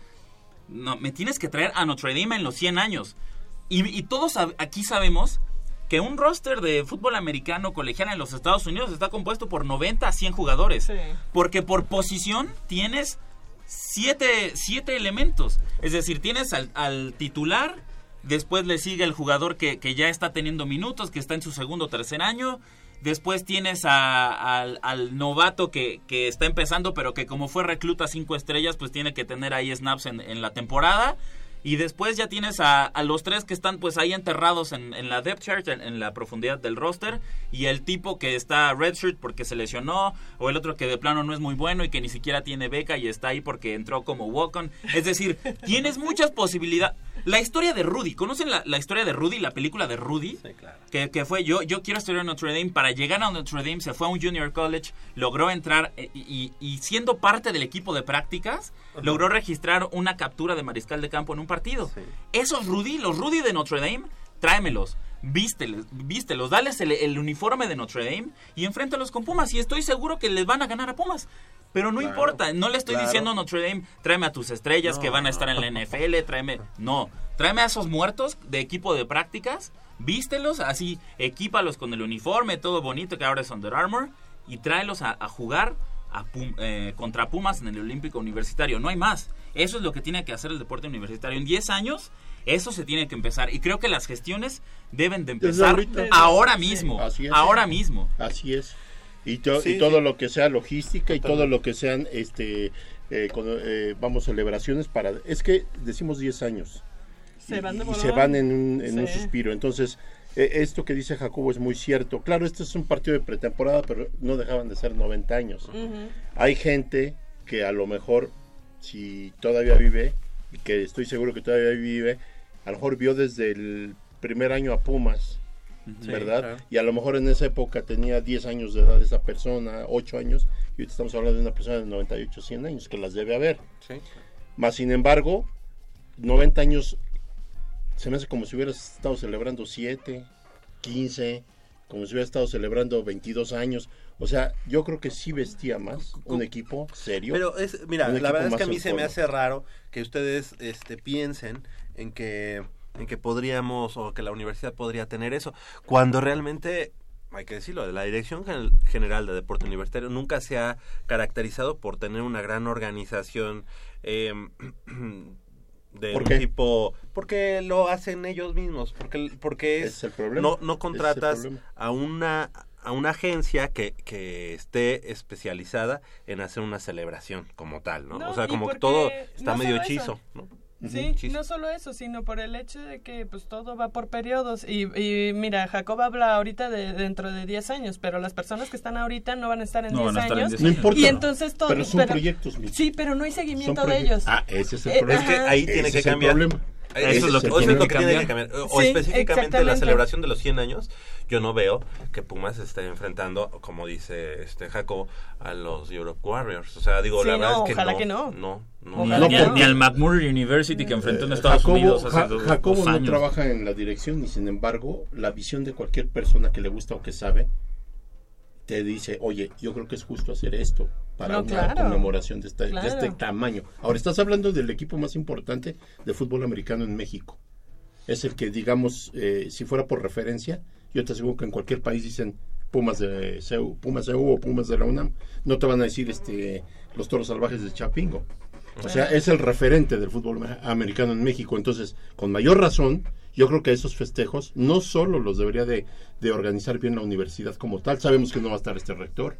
No, me tienes que traer a Notre Dame en los 100 años. Y, y todos aquí sabemos que un roster de fútbol americano colegial en los Estados Unidos está compuesto por 90 a 100 jugadores. Sí. Porque por posición tienes siete, siete elementos. Es decir, tienes al, al titular, después le sigue el jugador que, que ya está teniendo minutos, que está en su segundo o tercer año. Después tienes a- al, al novato que, que está empezando, pero que como fue recluta cinco estrellas, pues tiene que tener ahí snaps en, en la temporada. Y después ya tienes a, los tres que están pues ahí enterrados en, en la depth chart, en, en la profundidad del roster. Y el tipo que está redshirt porque se lesionó. O el otro que de plano no es muy bueno y que ni siquiera tiene beca y está ahí porque entró como walk-on. Es decir, tienes muchas posibilidades. La historia de Rudy, ¿conocen la, la historia de Rudy, la película de Rudy? Sí, claro. Que, que fue yo, yo quiero estudiar en Notre Dame. Para llegar a Notre Dame se fue a un junior college, logró entrar eh, y, y- y siendo parte del equipo de prácticas, logró registrar una captura de mariscal de campo en un partido. Sí. Esos Rudy, los Rudy de Notre Dame, tráemelos. Vísteles, vístelos, dales el, el uniforme de Notre Dame y enfréntalos con Pumas. Y estoy seguro que les van a ganar a Pumas. Pero no Claro, importa, no le estoy claro. diciendo a Notre Dame, tráeme a tus estrellas que No, van a estar en la NFL, tráeme. No, tráeme a esos muertos de equipo de prácticas, vístelos, así, equípalos con el uniforme, todo bonito que ahora es Under Armour, y tráelos a, a jugar a Pum- eh, contra Pumas en el Olímpico Universitario. No hay más. Eso es lo que tiene que hacer el deporte universitario. En 10 años, eso se tiene que empezar. Y creo que las gestiones deben de empezar ahorita. ahora mismo. Así es. Ahora mismo. Así es. Y, to- Sí, y todo sí. lo que sea logística y todo lo que sean, este, eh, con- eh, vamos, celebraciones para... Es que decimos 10 años. Se y, van de y se van en un, en un suspiro. Entonces, eh, esto que dice Jacobo es muy cierto. Claro, este es un partido de pretemporada, pero no dejaban de ser 90 años. Hay gente que a lo mejor, si todavía vive, y que estoy seguro que todavía vive, a lo mejor vio desde el primer año a Pumas, Sí, ¿verdad? claro. Y a lo mejor en esa época tenía 10 años de edad esa persona, 8 años, y ahorita estamos hablando de una persona de 98, 100 años, que las debe haber. Sí. Más sin embargo, 90 años se me hace como si hubieras estado celebrando 7, 15, como si hubieras estado celebrando 22 años. O sea, yo creo que sí vestía más un equipo serio. Pero es, mira, la verdad es que a mí se me hace raro que ustedes este, piensen en que, en que podríamos o que la universidad podría tener eso, cuando realmente, hay que decirlo, la Dirección Gen- General de Deporte Universitario nunca se ha caracterizado por tener una gran organización. eh, de ¿Por un qué? tipo porque lo hacen ellos mismos porque porque es, es el problema. no no es el contratas problema. a una a una agencia que, que esté especializada en hacer una celebración como tal, ¿no? No, o sea, como que todo está no medio hechizo, ¿no? Sí, no solo eso, sino por el hecho de que pues todo va por periodos. Y, y mira, Jacob habla ahorita de dentro de 10 años, pero las personas que están ahorita no van a estar en No 10 van a estar en años. 10 No años. importa. Y entonces todo. pero son proyectos. Sí, pero no hay seguimiento de ellos. Ah, ese es el Eh, problema. Es que ahí Ese tiene que es el cambiar. problema. Eso Ese es lo es que, el eso es lo que tiene que cambiar. O Sí, específicamente la celebración de los 100 años, yo no veo que Pumas esté enfrentando, como dice este Jaco, a los Europe Warriors. O sea, digo, Sí, la verdad no, es que ojalá no, que no. No, no. Ni, Ojalá al- No, ni al- porque- ni al McMurray University que enfrentó en Estados Jacobo, Unidos hace Ja- dos, Jacobo dos no años. trabaja en la dirección y sin embargo la visión de cualquier persona que le gusta o que sabe te dice, oye, yo creo que es justo hacer esto para No, una claro. conmemoración de, esta- de este tamaño. Ahora estás hablando del equipo más importante de fútbol americano en México. Es el que, digamos, eh, si fuera por referencia, yo te aseguro que en cualquier país dicen Pumas de CEU, Pumas CEU o Pumas de la UNAM, no te van a decir este los toros salvajes de Chapingo. O sea, es el referente del fútbol me- americano en México. Entonces, con mayor razón, yo creo que esos festejos no solo los debería de, de organizar bien la universidad como tal. Sabemos que no va a estar este rector,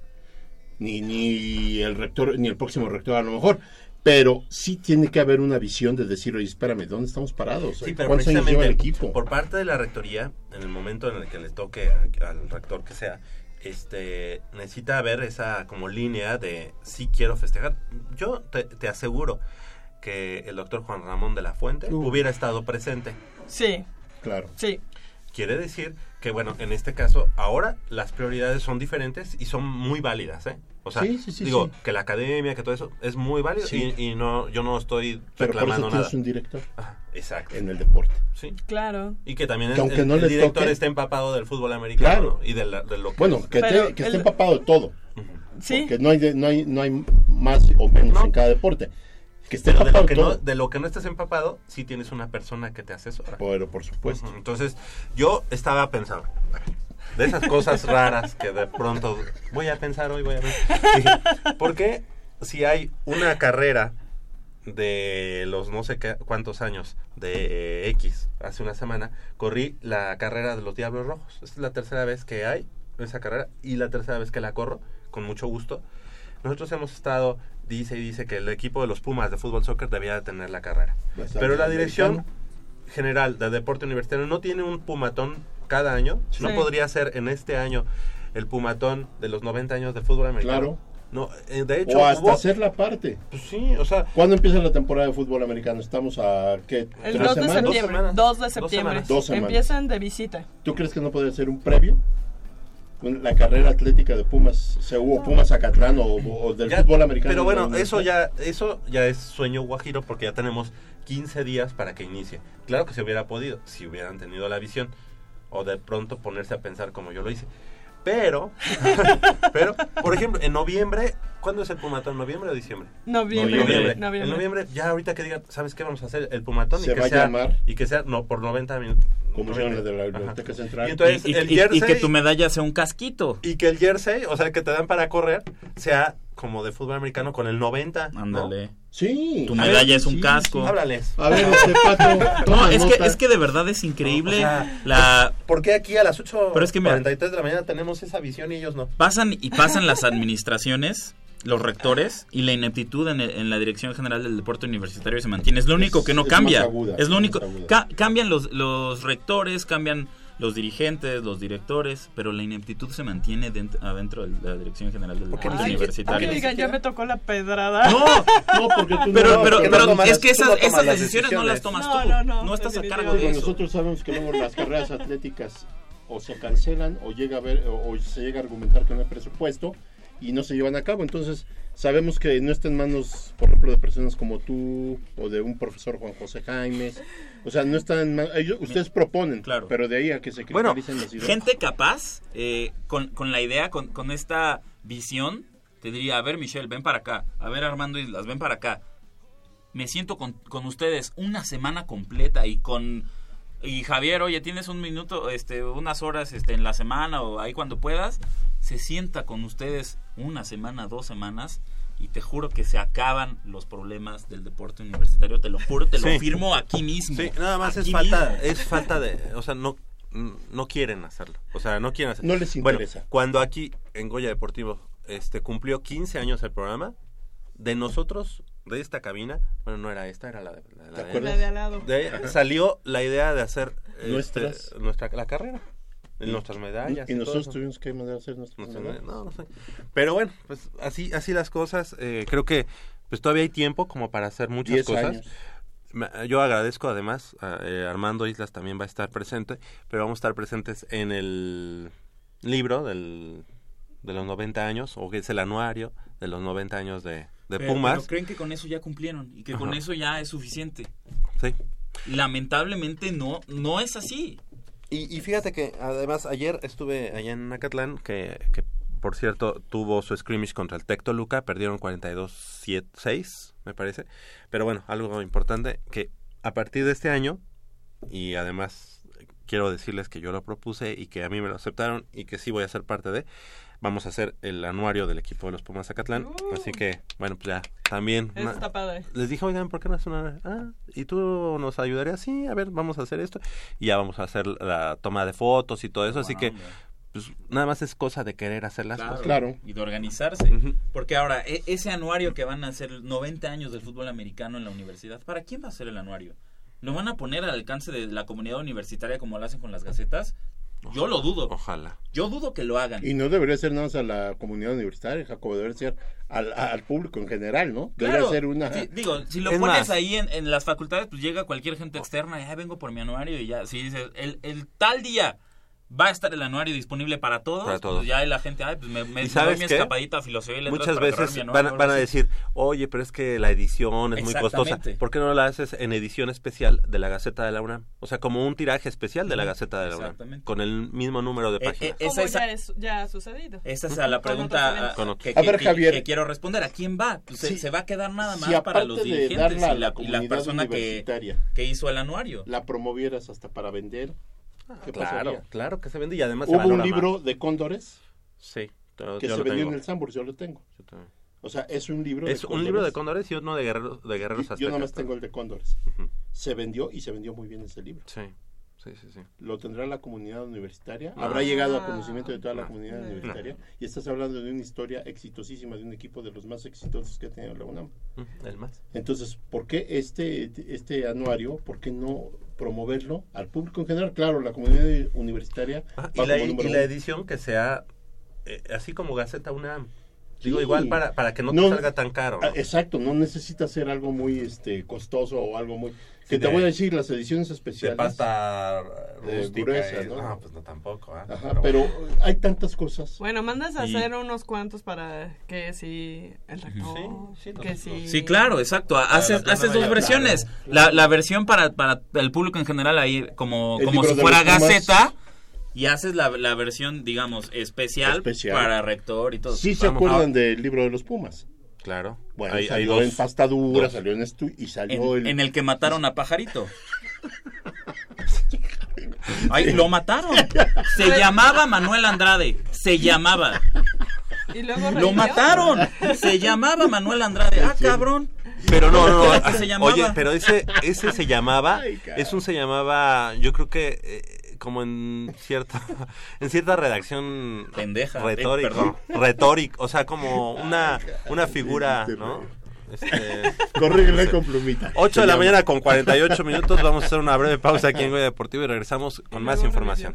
ni, ni el rector, ni el próximo rector a lo mejor. Pero sí tiene que haber una visión de decir, oye, espérame, ¿dónde estamos parados? Sí, pero ¿Cuántos años lleva el equipo? por parte de la rectoría, en el momento en el que le toque a- al rector que sea, este necesita haber esa como línea de sí quiero festejar. Yo te, te aseguro que el doctor Juan Ramón de la Fuente Uh. hubiera estado presente. Sí, Claro. sí. Quiere decir que, bueno, en este caso, ahora las prioridades son diferentes y son muy válidas, ¿eh? O sea, Sí, sí, sí, digo, sí. que la academia, que todo eso es muy válido Sí. y, y no, yo no estoy Pero por reclamando eso tienes nada. un director exacto. en el deporte. Sí. Claro. Y que también Que el, no el director toque- esté empapado del fútbol americano y de, la- de lo que Bueno, es. que, Pero te- que el- esté empapado de todo. Sí. Porque no hay, de- no hay, no hay más o menos No. en cada deporte. Que esté Pero de lo, que no, de lo que no estés empapado, sí tienes una persona que te asesora. Pero por supuesto. Entonces, yo estaba pensando de esas cosas raras que de pronto voy a pensar hoy, voy a ver. Dije, ¿por qué si hay una carrera de los no sé qué, cuántos años de eh, X hace una semana, corrí la carrera de los Diablos Rojos? Esta es la tercera vez que hay esa carrera y la tercera vez que la corro, con mucho gusto. Nosotros hemos estado dice y dice que el equipo de los Pumas de fútbol soccer debía de tener la carrera. Bastante Pero la dirección americano. general de deporte universitario no tiene un pumatón cada año. No podría ser en este año el pumatón de los 90 años del fútbol americano. Claro. No, eh, de hecho, O hasta hubo- hacer la parte. pues sí, o sea, ¿Cuándo empieza la temporada de fútbol americano? Estamos a, ¿qué? El ¿Tres 2 de semanas? septiembre. semanas. 2 de Dos septiembre. semanas. Dos semanas. Empiezan de visita. ¿Tú crees que no puede ser un previo? La carrera atlética de Pumas, se hubo Pumas Acatlán o, o del Ya, fútbol americano. Pero en bueno, eso ya, eso ya es sueño guajiro porque ya tenemos 15 días para que inicie. Claro que se hubiera podido, si hubieran tenido la visión. O de pronto ponerse a pensar como yo lo hice. Pero, pero, por ejemplo, en noviembre, ¿cuándo es el pumatón? ¿Noviembre o diciembre? Noviembre. Noviembre. Noviembre. En noviembre, ya ahorita que digan, ¿sabes qué vamos a hacer? El pumatón Se y que va a sea, llamar- y que sea, no, por 90 minutos. La de la Ajá. Biblioteca Central. Y entonces, Y, y- el y- y jersey, que tu medalla sea un casquito. y que el jersey, o sea, que te dan para correr, sea como de fútbol americano con el 90. ¿no? Sí. Tu medalla ver, es un sí, casco. sí. Háblales. A ver, este pato. No, es que, es que de verdad es increíble O sea, la ¿Por qué aquí a las 8.43 Pero es que mira- de la mañana tenemos esa visión y ellos no? pasan y pasan las administraciones, los rectores y la ineptitud en, el- en la dirección general del deporte universitario se mantiene. Es lo único Es- que no es cambia. aguda, es lo único. ca- cambian los, los rectores, cambian los dirigentes, los directores, pero la ineptitud se mantiene dent- adentro de la dirección general del Porque deporte universitario. que digan, ya me tocó la pedrada. No, No, porque tú pero, no, pero, pero no tomas es que esas, no esas decisiones no las tomas No, tú. no, no, estás a cargo de eso. nosotros sabemos que luego las carreras atléticas o se cancelan o llega a ver o, o se llega a argumentar que no hay presupuesto y no se llevan a cabo. Entonces sabemos que no está en manos, por ejemplo, de personas como tú o de un profesor Juan José Jaimes. O sea, no están en manos. ellos- Ustedes proponen, Claro. pero de ahí a que se Bueno, cristalicen las ideas. Gente capaz, eh, con, con la idea, con, con esta visión, te diría, a ver Michelle, ven para acá, a ver Armando Islas, ven para acá. Me siento con, con ustedes una semana completa y con... Y Javier, oye, tienes un minuto, este, unas horas este, en la semana o ahí cuando puedas, se sienta con ustedes una semana, dos semanas y te juro que se acaban los problemas del deporte universitario, te lo juro, te Sí. lo firmo aquí mismo. Sí, nada más es falta, mismo. es falta de, o sea, no, no quieren hacerlo, o sea, no quieren hacerlo. No les Bueno, interesa. cuando aquí en Goya Deportivo, este, cumplió 15 años el programa, de nosotros, de esta cabina, bueno, no era esta, era la de, la- la ¿Te de-? La de al lado. de ahí salió la idea de hacer este, nuestra la carrera, en nuestras medallas. y nosotros tuvimos que mandar a hacer sé, medallas. no, no sé. Pero bueno, pues así, así las cosas. eh, creo que pues todavía hay tiempo como para hacer muchas Diez cosas. años. Yo agradezco además, a, eh, Armando Islas también va a estar presente, pero vamos a estar presentes en el libro del, de los 90 años, o que es el anuario de los 90 años de, de Pero- Pumas. pero creen que con eso ya cumplieron y que con eso ya es suficiente. Sí. Lamentablemente no, no es así. Y, y fíjate que además ayer estuve allá en Acatlán, que, que por cierto tuvo su scrimmage contra el Tecto Luca, perdieron 42-6, me parece. Pero bueno, algo importante, que a partir de este año, y además quiero decirles que yo lo propuse y que a mí me lo aceptaron y que sí voy a ser parte de, vamos a hacer el anuario del equipo de los Pumas Acatlán. Así que, bueno, pues ya, también... Eso está padre. les dije, oigan, ¿por qué no hacen una...? Ah, ¿y tú nos ayudarías? Sí, a ver, vamos a hacer esto. Y ya vamos a hacer la toma de fotos y todo eso. así que, pues, nada más es cosa de querer hacer las cosas. Claro. Y de organizarse. Porque ahora, e- ese anuario que van a hacer 90 años del fútbol americano en la universidad, ¿para quién va a ser el anuario? ¿Lo van a poner al alcance de la comunidad universitaria como lo hacen con las gacetas? Yo lo dudo. Ojalá. Yo dudo que lo hagan. Y no debería ser nada más a la comunidad universitaria, Jacobo, debería ser al, al público en general, ¿no? Debería Claro, ser una... sí, digo, si lo Es pones más. ahí en, en las facultades, pues llega cualquier gente externa y "Ay, vengo por mi anuario y ya, si dices, el, el tal día va a estar el anuario disponible para todos, Para todos. pues ya la gente, ay, pues me, me, ¿Y me sabes doy mi escapadita a filosofía y letras Muchas para veces mi van, van a sí". decir, oye, pero es que la edición es muy costosa. Exactamente. ¿Por qué no la haces en edición especial de la Gaceta de la UNAM? O sea, como un tiraje especial de la Gaceta de la UNAM. Exactamente. Con el mismo número de Eh, páginas. eh, esa, ya, es, ya ha sucedido. esa es la pregunta que, A ver, que- Javier. que quiero responder. ¿A quién va? Pues se, Sí. se va a quedar nada más si para aparte los de dirigentes y, la la, y la persona que, que hizo el anuario. la promovieras hasta para vender, ¿qué claro, pasaría? claro que se vende y además se Hubo un libro más. de cóndores Sí, yo- que yo se lo vendió tengo. en el Sambors, yo lo tengo. Yo también. O sea, es un libro Es de un libro de cóndores y uno de guerreros, de guerreros Yo aztecas. nomás tengo el de cóndores. Se vendió y se vendió muy bien ese libro. Sí. Sí, sí, sí. ¿Lo tendrá la comunidad universitaria? No. ¿Habrá llegado a conocimiento de toda la No. comunidad No. universitaria? Y estás hablando de una historia exitosísima, de un equipo de los más exitosos que ha tenido la UNAM. El más. Entonces, ¿por qué este, este anuario? ¿Por qué no promoverlo al público en general? Claro, la comunidad universitaria Ah, y, la, y la edición que sea eh, así como Gaceta UNAM. Digo, Sí. igual para, para que no, te salga tan caro. ¿no? Ah, Exacto, no necesita ser algo muy este costoso o algo muy... Que Sí, te de- voy a decir, las ediciones de especiales... pasta de rústica. gruesa, y- ¿no? No, pues no tampoco. ¿ah? Ajá, pero hay tantas cosas. Bueno, mandas a Y- hacer unos cuantos para que si el rector, Sí, sí, que si... Sí, claro, exacto. Haces, la haces dos versiones. claro. La, la versión para, para el público en general ahí como, El como si de fuera. Gaceta. Y haces la, la versión, digamos, especial, Especial. para rector y todo. Sí se Vamos, acuerdan ah. del libro de los Pumas. Claro. Bueno, hay, hay salió dos. en pasta dura, dos. salió en estu y salió En, el... en el que mataron a Pajarito. Ay, lo mataron. Se llamaba Manuel Andrade. Se llamaba. Y luego Lo mataron. Se llamaba Manuel Andrade. Ah, cabrón. Pero no, no, no. ¿Cómo que se llamaba? Oye, pero ese, ese se llamaba, Ay, es un se llamaba, yo creo que eh, como en cierta, en cierta redacción Pendeja. eh, retórico, retórico, o sea, como una, una figura, ¿no? Este, Corrígele con plumita. 8 de la mañana con 48 minutos, vamos a hacer una breve pausa aquí en Goya Deportivo y regresamos con más información.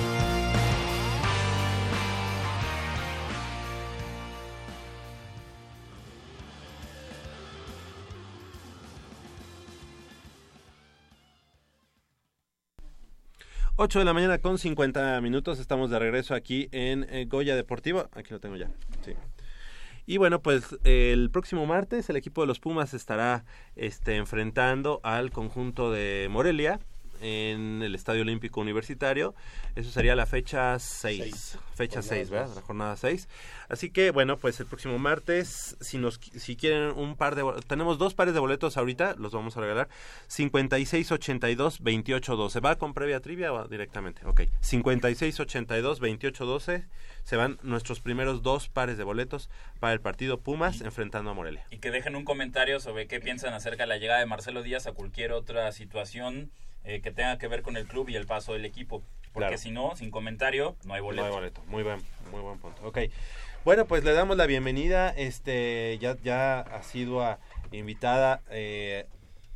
Ocho de la mañana con 50 minutos, estamos de regreso aquí en eh, Goya Deportivo. Aquí lo tengo ya. Sí. Y bueno, pues el próximo martes el equipo de los Pumas estará este, enfrentando al conjunto de Morelia en el Estadio Olímpico Universitario. Eso sería la fecha 6. Seis. Fecha Jornada 6, ¿verdad? seis. La jornada 6. Así que bueno, pues el próximo martes, si nos si quieren un par de tenemos dos pares de boletos ahorita, los vamos a regalar. 56 82 28 12. ¿Va con previa trivia o directamente? Ok. 56 82 28 12 se van nuestros primeros dos pares de boletos para el partido Pumas enfrentando a Morelia. Y que dejen un comentario sobre qué piensan acerca de la llegada de Marcelo Díaz a cualquier otra situación eh, que tenga que ver con el club y el paso del equipo. Porque Claro. si no, sin comentario, no hay boleto. No hay boleto. Muy buen, muy buen punto. Ok. Bueno, pues le damos la bienvenida, este, ya, ya asidua invitada eh,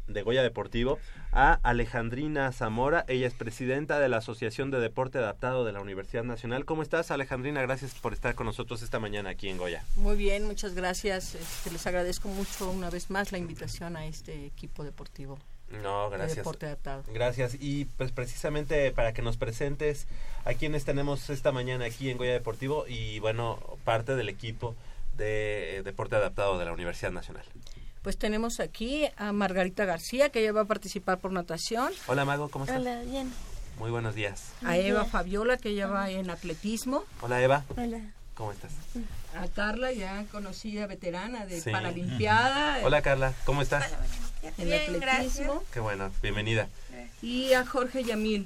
de Goya Deportivo, a Alejandrina Zamora. Ella es presidenta de la Asociación de Deporte Adaptado de la Universidad Nacional. ¿Cómo estás, Alejandrina? Gracias por estar con nosotros esta mañana aquí en Goya. Muy bien, muchas gracias. Este, les agradezco mucho una vez más la invitación a este equipo deportivo. No, de gracias. deporte adaptado. Gracias. Y pues precisamente para que nos presentes a quienes tenemos esta mañana aquí en Goya Deportivo y bueno, parte del equipo de eh, deporte adaptado de la Universidad Nacional. Pues tenemos aquí a Margarita García, que ella va a participar por natación, Hola Mago, ¿cómo estás? Hola, bien. Muy buenos días. a Eva Fabiola, que ella va en atletismo, Hola Eva, Hola. ¿cómo estás? a Carla, ya conocida veterana de Sí. Paralimpiada Hola Carla, ¿cómo estás? En Bien, atletismo, gracias. Qué bueno, bienvenida. y a Jorge Yamil,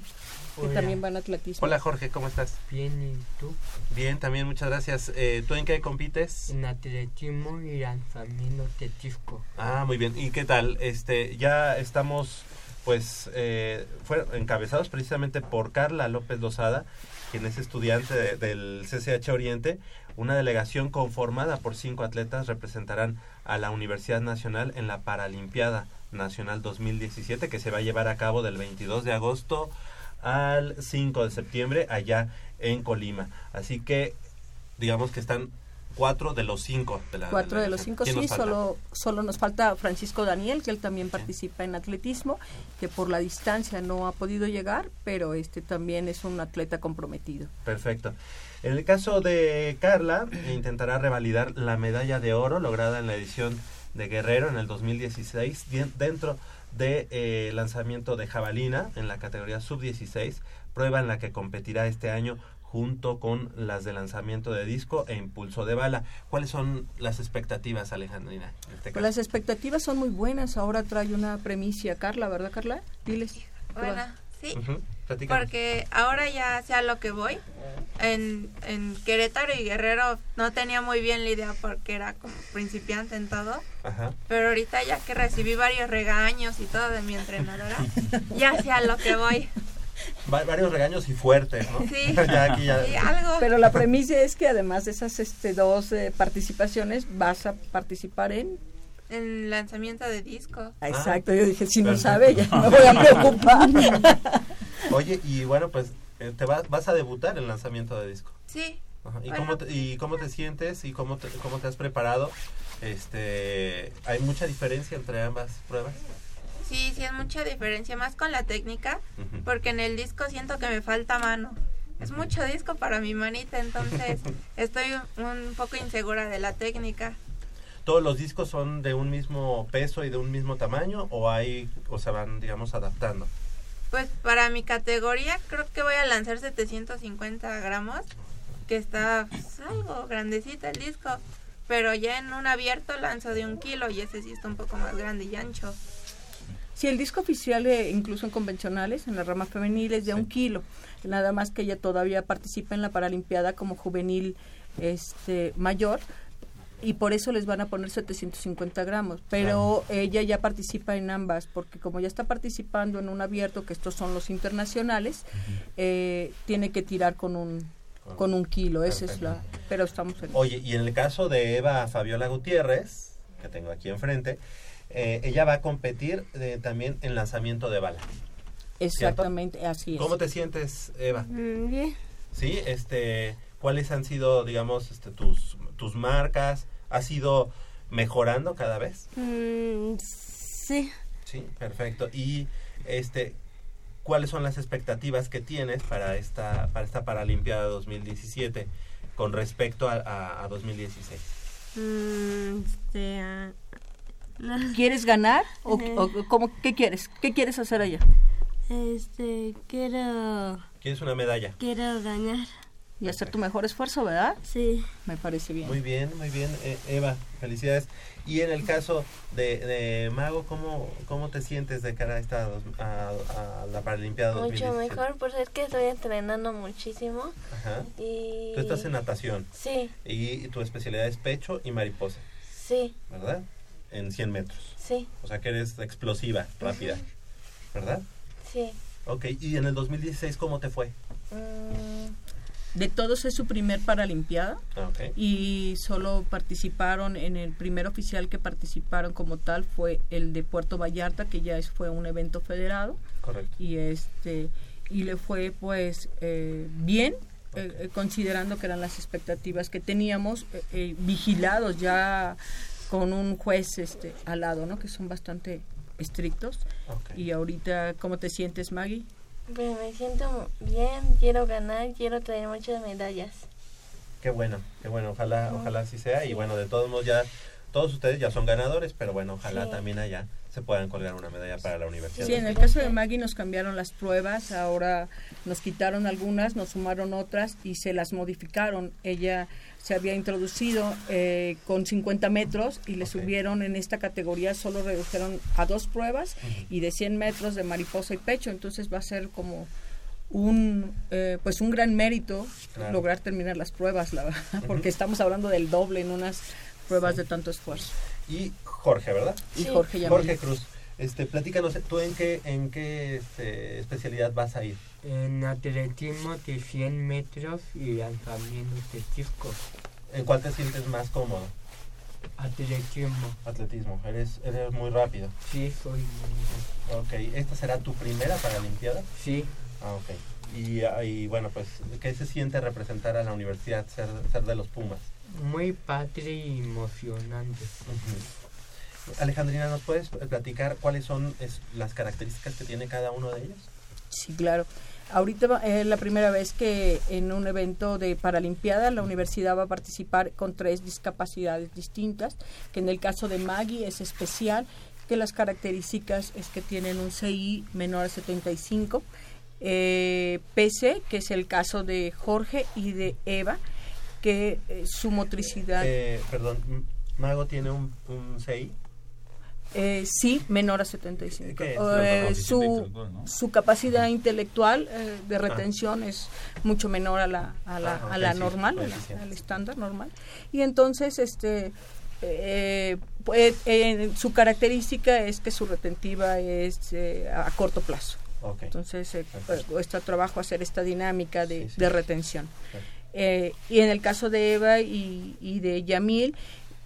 que Hola. también va en atletismo. Hola Jorge, ¿cómo estás? Bien, ¿y tú? Bien, también muchas gracias. Eh, ¿Tú en qué compites? En atletismo y lanzamiento de disco. Ah, muy bien. ¿Y qué tal? Este, ya estamos, pues, eh, fueron encabezados precisamente por Carla López Lozada, quien es estudiante de- del CCH Oriente. Una delegación conformada por cinco atletas representarán a la Universidad Nacional en la Paralimpiada Nacional 2017, que se va a llevar a cabo del 22 de agosto al 5 de septiembre allá en Colima. Así que, digamos que están cuatro de los cinco de la Cuatro de los delegación. cinco, ¿Quién sí, solo, solo nos falta Francisco Daniel, que él también participa en atletismo, que por la distancia no ha podido llegar, pero este también es un atleta comprometido. Perfecto. En el caso de Carla, intentará revalidar la medalla de oro lograda en la edición de Guerrero en el 2016 dien- dentro de eh, lanzamiento de jabalina en la categoría sub-16, prueba en la que competirá este año junto con las de lanzamiento de disco e impulso de bala. ¿Cuáles son las expectativas, Alejandrina? en este caso? las expectativas son muy buenas, ahora trae una premicia Carla, ¿verdad Carla? Diles. Bueno, sí. Porque ahora ya sé a lo que voy. En, en Querétaro y Guerrero no tenía muy bien la idea porque era como principiante en todo. Ajá. Pero ahorita ya que recibí varios regaños y todo de mi entrenadora, ya sé a lo que voy. Va- varios regaños y fuertes, ¿no? Sí. ya aquí ya. Sí, algo. Pero la premisa es que además de esas este, dos eh, participaciones vas a participar en... En lanzamiento de disco. Ah, Exacto, yo dije, si no Perfecto. sabe, ya me voy a preocupar. Oye, y bueno, pues eh, te vas, vas a debutar en lanzamiento de disco. Sí. Ajá, ¿Y, Bueno. cómo te, ¿Y cómo te sientes y cómo te, cómo te has preparado? Este, ¿Hay mucha diferencia entre ambas pruebas? Sí, sí es mucha diferencia, más con la técnica, porque en el disco siento que me falta mano. Es mucho disco para mi manita, entonces estoy un, un poco insegura de la técnica. ¿Todos los discos son de un mismo peso y de un mismo tamaño o hay o se van, digamos, adaptando? Pues para mi categoría creo que voy a lanzar 750 gramos, que está pues, algo grandecito el disco, pero ya en un abierto lanzo de un kilo y ese sí está un poco más grande y ancho. Sí, el disco oficial, eh, incluso en convencionales, en la rama femenil, es de un kilo. Nada más que ella todavía participa en la Paralimpiada como juvenil este, mayor y por eso les van a poner 750 gramos. Pero ella ya participa en ambas, porque como ya está participando en un abierto, que estos son los internacionales, eh, tiene que tirar con un con un kilo, esa es la... Pero estamos en... Oye, y en el caso de Eva Fabiola Gutiérrez, que tengo aquí enfrente, eh, ella va a competir eh, también en lanzamiento de bala. Exactamente, así es. ¿Cómo te sientes, Eva? Bien. Sí, este, ¿cuáles han sido, digamos, este, tus, tus marcas? ¿Has ido mejorando cada vez? Mm, sí. Sí, perfecto. Y, este, ¿cuáles son las expectativas que tienes para esta, para esta Paralimpiada 2017 con respecto a, a, a 2016? Mm, este, ah, ¿Quieres ganar o, Ajá. o cómo, qué quieres? ¿Qué quieres hacer allá? Este, quiero, ¿Quieres una medalla? quiero ganar. Y hacer tu mejor esfuerzo, ¿verdad? Sí. Me parece bien. Muy bien, muy bien, eh, Eva, felicidades. Y en el caso de, de Mago, ¿cómo, ¿cómo te sientes de cara a, esta, dos- a, a la Paralimpiada Mucho 2017? mejor, pues es que estoy entrenando muchísimo. Ajá. Y... Tú estás en natación. Sí, Y tu especialidad es pecho y mariposa, sí, ¿verdad? En 100 metros. sí, O sea que eres explosiva, rápida, ¿verdad? sí. Ok, y en el 2016, ¿cómo te fue? Mm, De todos es su primer Paralimpiada y solo participaron en el primer oficial que participaron como tal fue el de Puerto Vallarta que ya es, fue un evento federado Correcto. y este y le fue pues eh, bien eh, eh, considerando que eran las expectativas que teníamos eh, eh, vigilados ya con un juez este al lado no que son bastante estrictos. Y ahorita, ¿cómo te sientes, Maggie? Pues me siento bien, quiero ganar, quiero traer muchas medallas. Qué bueno, qué bueno, ojalá, ojalá así sea. Y bueno, de todos modos ya, todos ustedes ya son ganadores, pero bueno, ojalá Sí. también allá se puedan colgar una medalla para la universidad. Sí, en el caso de Maggie nos cambiaron las pruebas, ahora nos quitaron algunas, nos sumaron otras y se las modificaron. Ella se había introducido eh, con 50 metros y le subieron en esta categoría, solo redujeron a dos pruebas y de 100 metros de mariposa y pecho, entonces va a ser como un eh, pues un gran mérito Claro. lograr terminar las pruebas, la verdad, porque estamos hablando del doble en unas pruebas de tanto esfuerzo. Y Jorge, ¿verdad? Y. Jorge Yamil. Jorge Cruz. Este, platícanos, ¿tú en qué, en qué este, especialidad vas a ir? En atletismo de 100 metros y lanzamiento de disco. ¿En cuál te sientes más cómodo? Atletismo. Atletismo, eres, eres muy rápido. Sí, soy muy Ok, ¿esta será tu primera Paralimpiada? Sí. Ah, ok. Y, ah, y bueno, pues, ¿qué se siente representar a la universidad, ser, ser de los Pumas? Muy padre y emocionante. Alejandrina, ¿nos puedes platicar cuáles son es- las características que tiene cada uno de ellos? Sí, claro. Ahorita va- es la primera vez que en un evento de Paralimpiada la universidad va a participar con tres discapacidades distintas, que en el caso de Maggie es especial, que las características es que tienen un CI menor a 75, eh, PC, que es el caso de Jorge y de Eva, que eh, su motricidad Eh, perdón, Mago tiene un, un CI. Eh, sí, menor a 75. ¿Qué es? Eh, su, su capacidad intelectual eh, de retención es mucho menor a la, a la, Ah, a la normal, al estándar normal. Y entonces, este, eh, pues, eh, su característica es que su retentiva es eh, a corto plazo. Ok. Entonces, eh, cuesta trabajo hacer esta dinámica de, de retención. Eh, y en el caso de Eva y, y de Yamil,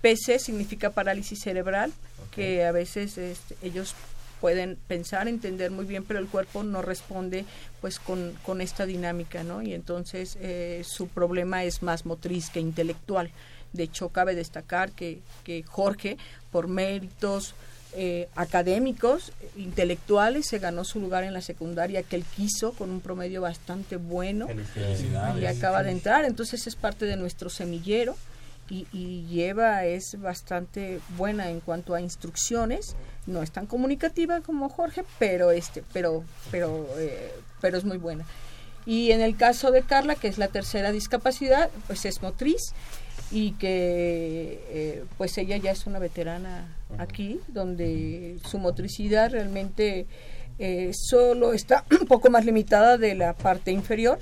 PC significa parálisis cerebral, que a veces este, ellos pueden pensar, entender muy bien, pero el cuerpo no responde pues con, con esta dinámica, ¿no? Y entonces eh, su problema es más motriz que intelectual. De hecho, cabe destacar que, que Jorge, por méritos eh, académicos, intelectuales, se ganó su lugar en la secundaria que él quiso con un promedio bastante bueno y acaba de entrar, entonces es parte de nuestro semillero y, y Eva es bastante buena en cuanto a instrucciones, no es tan comunicativa como Jorge, pero este, pero, pero, eh, pero es muy buena. Y en el caso de Carla, que es la tercera discapacidad, pues es motriz y que eh, pues ella ya es una veterana aquí, donde su motricidad realmente eh, solo está un poco más limitada de la parte inferior,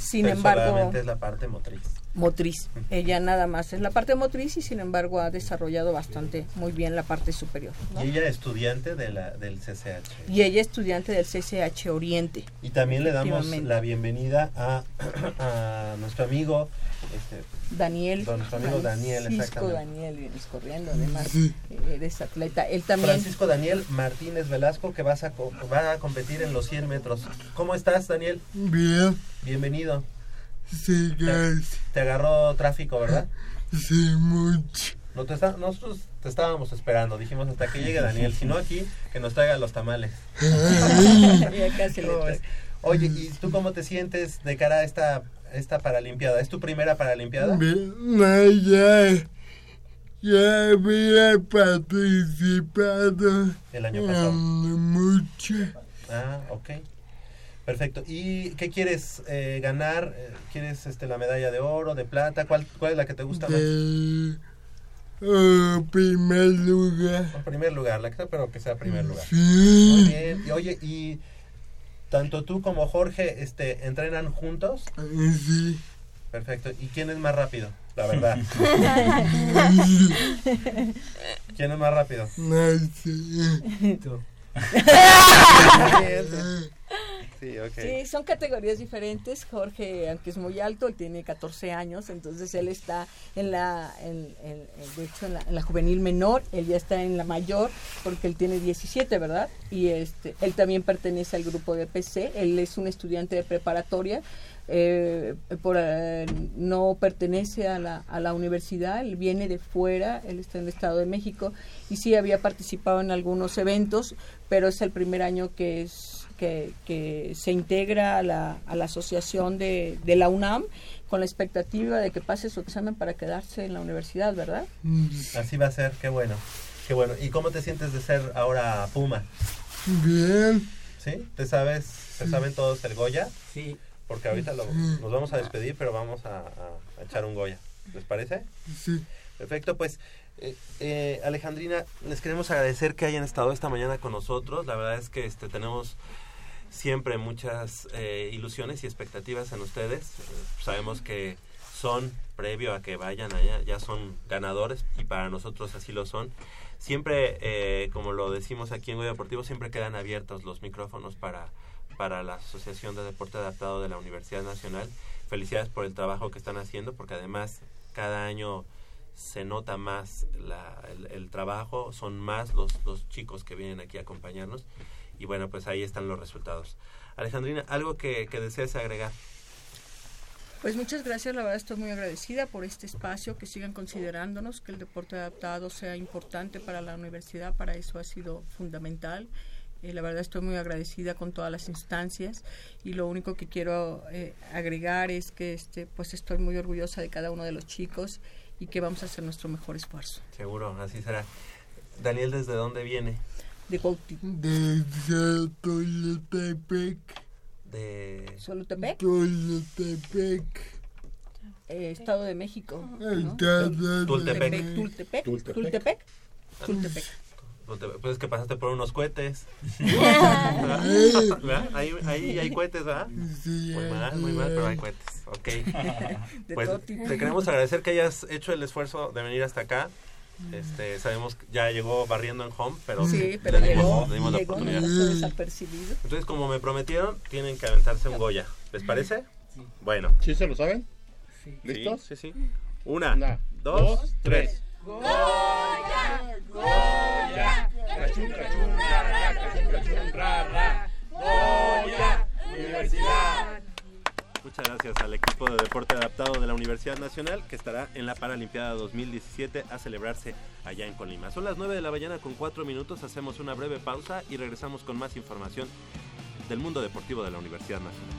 sin Pero embargo es la parte motriz. motriz. Ella nada más es la parte motriz y sin embargo ha desarrollado bastante muy bien la parte superior. ¿no? Y ella es estudiante de la, del CCH. Y ella es estudiante del CCH Oriente. Y también le damos la bienvenida a, a nuestro amigo este, Daniel. Don- nuestro amigo Daniel, Francisco. Daniel, vienes corriendo, además eh, eres atleta. Él también. Francisco Daniel Martínez Velasco, que vas a, va a competir en los 100 metros. ¿Cómo estás, Daniel? Bien, Bienvenido. sí, gracias. Te agarró tráfico, ¿verdad? Sí, mucho. No te está- nosotros te estábamos esperando. Dijimos hasta que llegue Daniel. Si no, aquí, que nos traiga los tamales. Ya casi le ¿Cómo trae. ves? Oye, ¿y tú cómo te sientes de cara a esta, esta Paralimpiada? ¿Es tu primera Paralimpiada? No, ya, ya había participado. El año pasado. mucho. Ah, ok. Perfecto. ¿Y qué quieres eh, ganar? Eh, ¿Quieres este, la medalla de oro, de plata? ¿Cuál, cuál es la que te gusta más? De oh, primer lugar. En primer lugar, la que pero que sea primer lugar. Sí. Muy bien. Y, oye, ¿y tanto tú como Jorge este, entrenan juntos? Sí. Perfecto. ¿Y quién es más rápido? La verdad. ¿Quién es más rápido? Sé. Sí, son categorías diferentes. Jorge, aunque es muy alto, él tiene 14 años, entonces él está en la, en, en- de hecho, en la, la juvenil menor, él ya está en la mayor, porque él tiene 17, ¿verdad? Y este, él también pertenece al grupo de PC, él es un estudiante de preparatoria, eh, por, eh, no pertenece a la, a la universidad, él viene de fuera, él está en el Estado de México y sí había participado en algunos eventos, pero es el primer año que es que, que se integra a la, a la asociación de, de la UNAM con la expectativa de que pase su examen para quedarse en la universidad, ¿verdad? Así va a ser, qué bueno. Qué bueno. ¿Y cómo te sientes de ser ahora Puma? Bien. ¿Sí? ¿Te sabes, te saben todos el Goya? Sí. Porque ahorita lo- nos vamos a despedir, pero vamos a, a- a echar un Goya. ¿Les parece? Sí. Perfecto, pues eh, eh, Alejandrina, les queremos agradecer que hayan estado esta mañana con nosotros. La verdad es que este tenemos siempre muchas eh, ilusiones y expectativas en ustedes. Eh, sabemos que son, previo a que vayan allá, ya son ganadores y para nosotros así lo son. Siempre, eh, como lo decimos aquí en Goya Deportivo, siempre quedan abiertos los micrófonos para, para la Asociación de Deporte Adaptado de la Universidad Nacional. Felicidades por el trabajo que están haciendo, porque además cada año se nota más la- el, el trabajo, son más los, los chicos que vienen aquí a acompañarnos y bueno, pues ahí están los resultados. Alejandrina, ¿algo que, que desees agregar? Pues muchas gracias, la verdad estoy muy agradecida por este espacio, que sigan considerándonos, que el deporte adaptado sea importante para la universidad, para eso ha sido fundamental. Eh, la verdad estoy muy agradecida con todas las instancias y lo único que quiero eh, agregar es que este, pues estoy muy orgullosa de cada uno de los chicos y que vamos a hacer nuestro mejor esfuerzo. Seguro, así será. Daniel, ¿desde dónde viene? De Gauti. Desde Tolotepec. De... ¿Solotepec? Tolotepec. Eh, Estado de México. ¿no? De Tultepec. Tultepec. Tultepec. Tultepec. Tultepec. Pues es que pasaste por unos cohetes. ¿Verdad? Ahí, ahí hay cohetes, ¿verdad? Sí, Muy mal, muy mal, pero hay cohetes. Ok. De Pues te queremos agradecer que hayas hecho el esfuerzo de venir hasta acá. Este, sabemos que ya llegó barriendo en home, pero Sí, pero le dimos- llegó, le dimos la llegó, no oportunidad. desapercibido. Entonces, como me prometieron, tienen que aventarse un Goya. ¿Les parece? Bueno. ¿Sí se lo saben? Sí, ¿Listos? Sí, sí. Una, dos, tres. Goya, Goya, cachun, cachun, ra, ra, cachun, cachun, ra, ra. Goya, Universidad. Muchas gracias al equipo de deporte adaptado de la Universidad Nacional que estará en la Paralimpiada 2017 a celebrarse allá en Colima. Son las 9 de la mañana con 4 minutos, hacemos una breve pausa y regresamos con más información del mundo deportivo de la Universidad Nacional.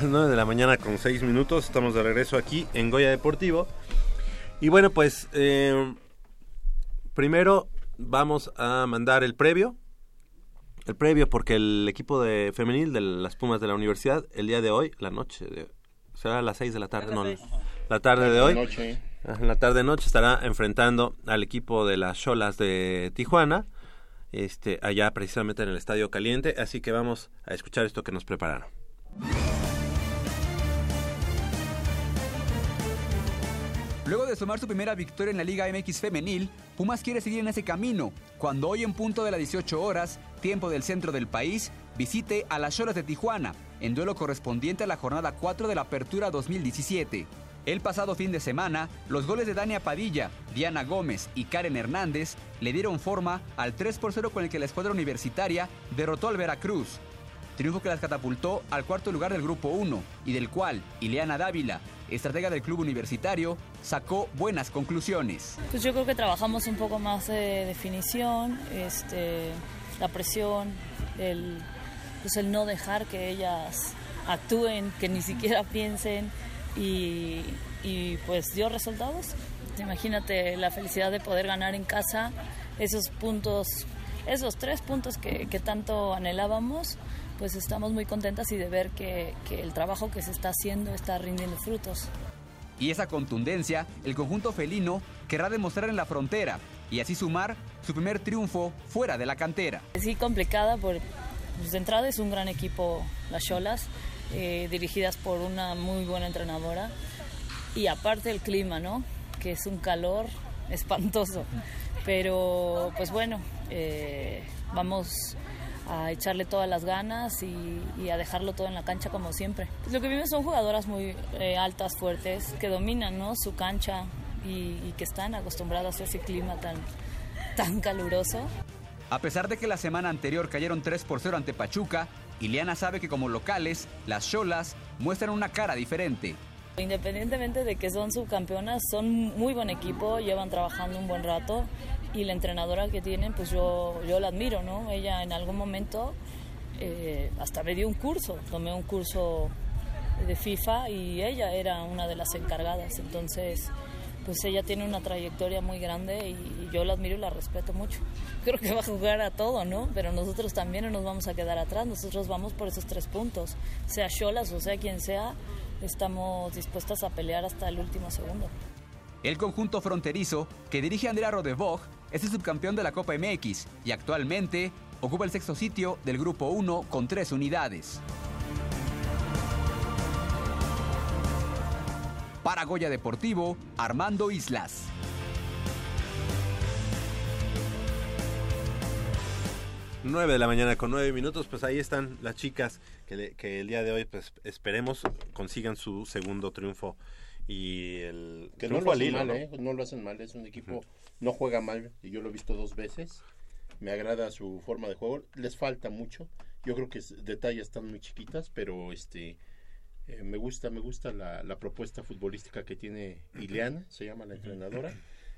Las 9 de la mañana con 6 minutos, estamos de regreso aquí en Goya Deportivo. Y bueno, pues eh, primero vamos a mandar el previo. el previo, porque el equipo de femenil de las Pumas de la universidad, el día de hoy, la noche, de- será a las 6 de la tarde, no, la tarde de hoy, Noche. En la tarde noche estará enfrentando al equipo de las Cholas de Tijuana, este, allá precisamente en el Estadio Caliente, así que vamos a escuchar esto que nos prepararon. Luego de sumar su primera victoria en la Liga MX femenil, Pumas quiere seguir en ese camino, cuando hoy en punto de las 18 horas, tiempo del centro del país, visite a las Cholas de Tijuana, en duelo correspondiente a la jornada 4 de la Apertura 2017. El pasado fin de semana, los goles de Dania Padilla, Diana Gómez y Karen Hernández le dieron forma al 3 por 0 con el que la escuadra universitaria derrotó al Veracruz. Triunfo que las catapultó al cuarto lugar del Grupo 1 y del cual Ileana Dávila, estratega del club universitario, sacó buenas conclusiones. Pues yo creo que trabajamos un poco más de definición, este, la presión, el, pues el no dejar que ellas actúen, que ni siquiera piensen y, y pues dio resultados. Imagínate la felicidad de poder ganar en casa esos puntos, esos tres puntos que, que tanto anhelábamos, pues estamos muy contentas y de ver que, que el trabajo que se está haciendo está rindiendo frutos. Y esa contundencia, el conjunto felino querrá demostrar en la frontera y así sumar su primer triunfo fuera de la cantera. Sí, complicada, por, pues de entrada es un gran equipo las Cholas, eh, dirigidas por una muy buena entrenadora. Y aparte el clima, ¿no? Que es un calor espantoso. Pero, pues bueno, eh, vamos a echarle todas las ganas y, y a dejarlo todo en la cancha como siempre. Pues lo que vimos son jugadoras muy eh, altas, fuertes, que dominan ¿no? su cancha y, y que están acostumbradas a ese clima tan, tan caluroso. A pesar de que la semana anterior cayeron 3 por 0 ante Pachuca, Ileana sabe que como locales, las Cholas muestran una cara diferente. Independientemente de que son subcampeonas, son muy buen equipo, llevan trabajando un buen rato y la entrenadora que tienen, pues yo, yo la admiro, ¿no? Ella en algún momento eh, hasta me dio un curso, tomé un curso de FIFA y ella era una de las encargadas, entonces pues ella tiene una trayectoria muy grande y yo la admiro y la respeto mucho. Creo que va a jugar a todo, ¿no? Pero nosotros también no nos vamos a quedar atrás, nosotros vamos por esos tres puntos, sea Cholas o sea quien sea, estamos dispuestas a pelear hasta el último segundo. El conjunto fronterizo que dirige Andrea Rodevog es el subcampeón de la Copa MX y actualmente ocupa el sexto sitio del Grupo 1 con tres unidades. Para Goya Deportivo, Armando Islas. Nueve de la mañana con nueve minutos, pues ahí están las chicas que, que el día de hoy, pues esperemos consigan su segundo triunfo y el Que no lo hacen mal, ¿no? ¿eh? No lo hacen mal, es un equipo, no juega mal, y yo lo he visto dos veces. Me agrada su forma de juego, les falta mucho. Yo creo que es- detalles están muy chiquitas, pero este eh, me gusta, me gusta la, la propuesta futbolística que tiene Ileana, se llama la entrenadora.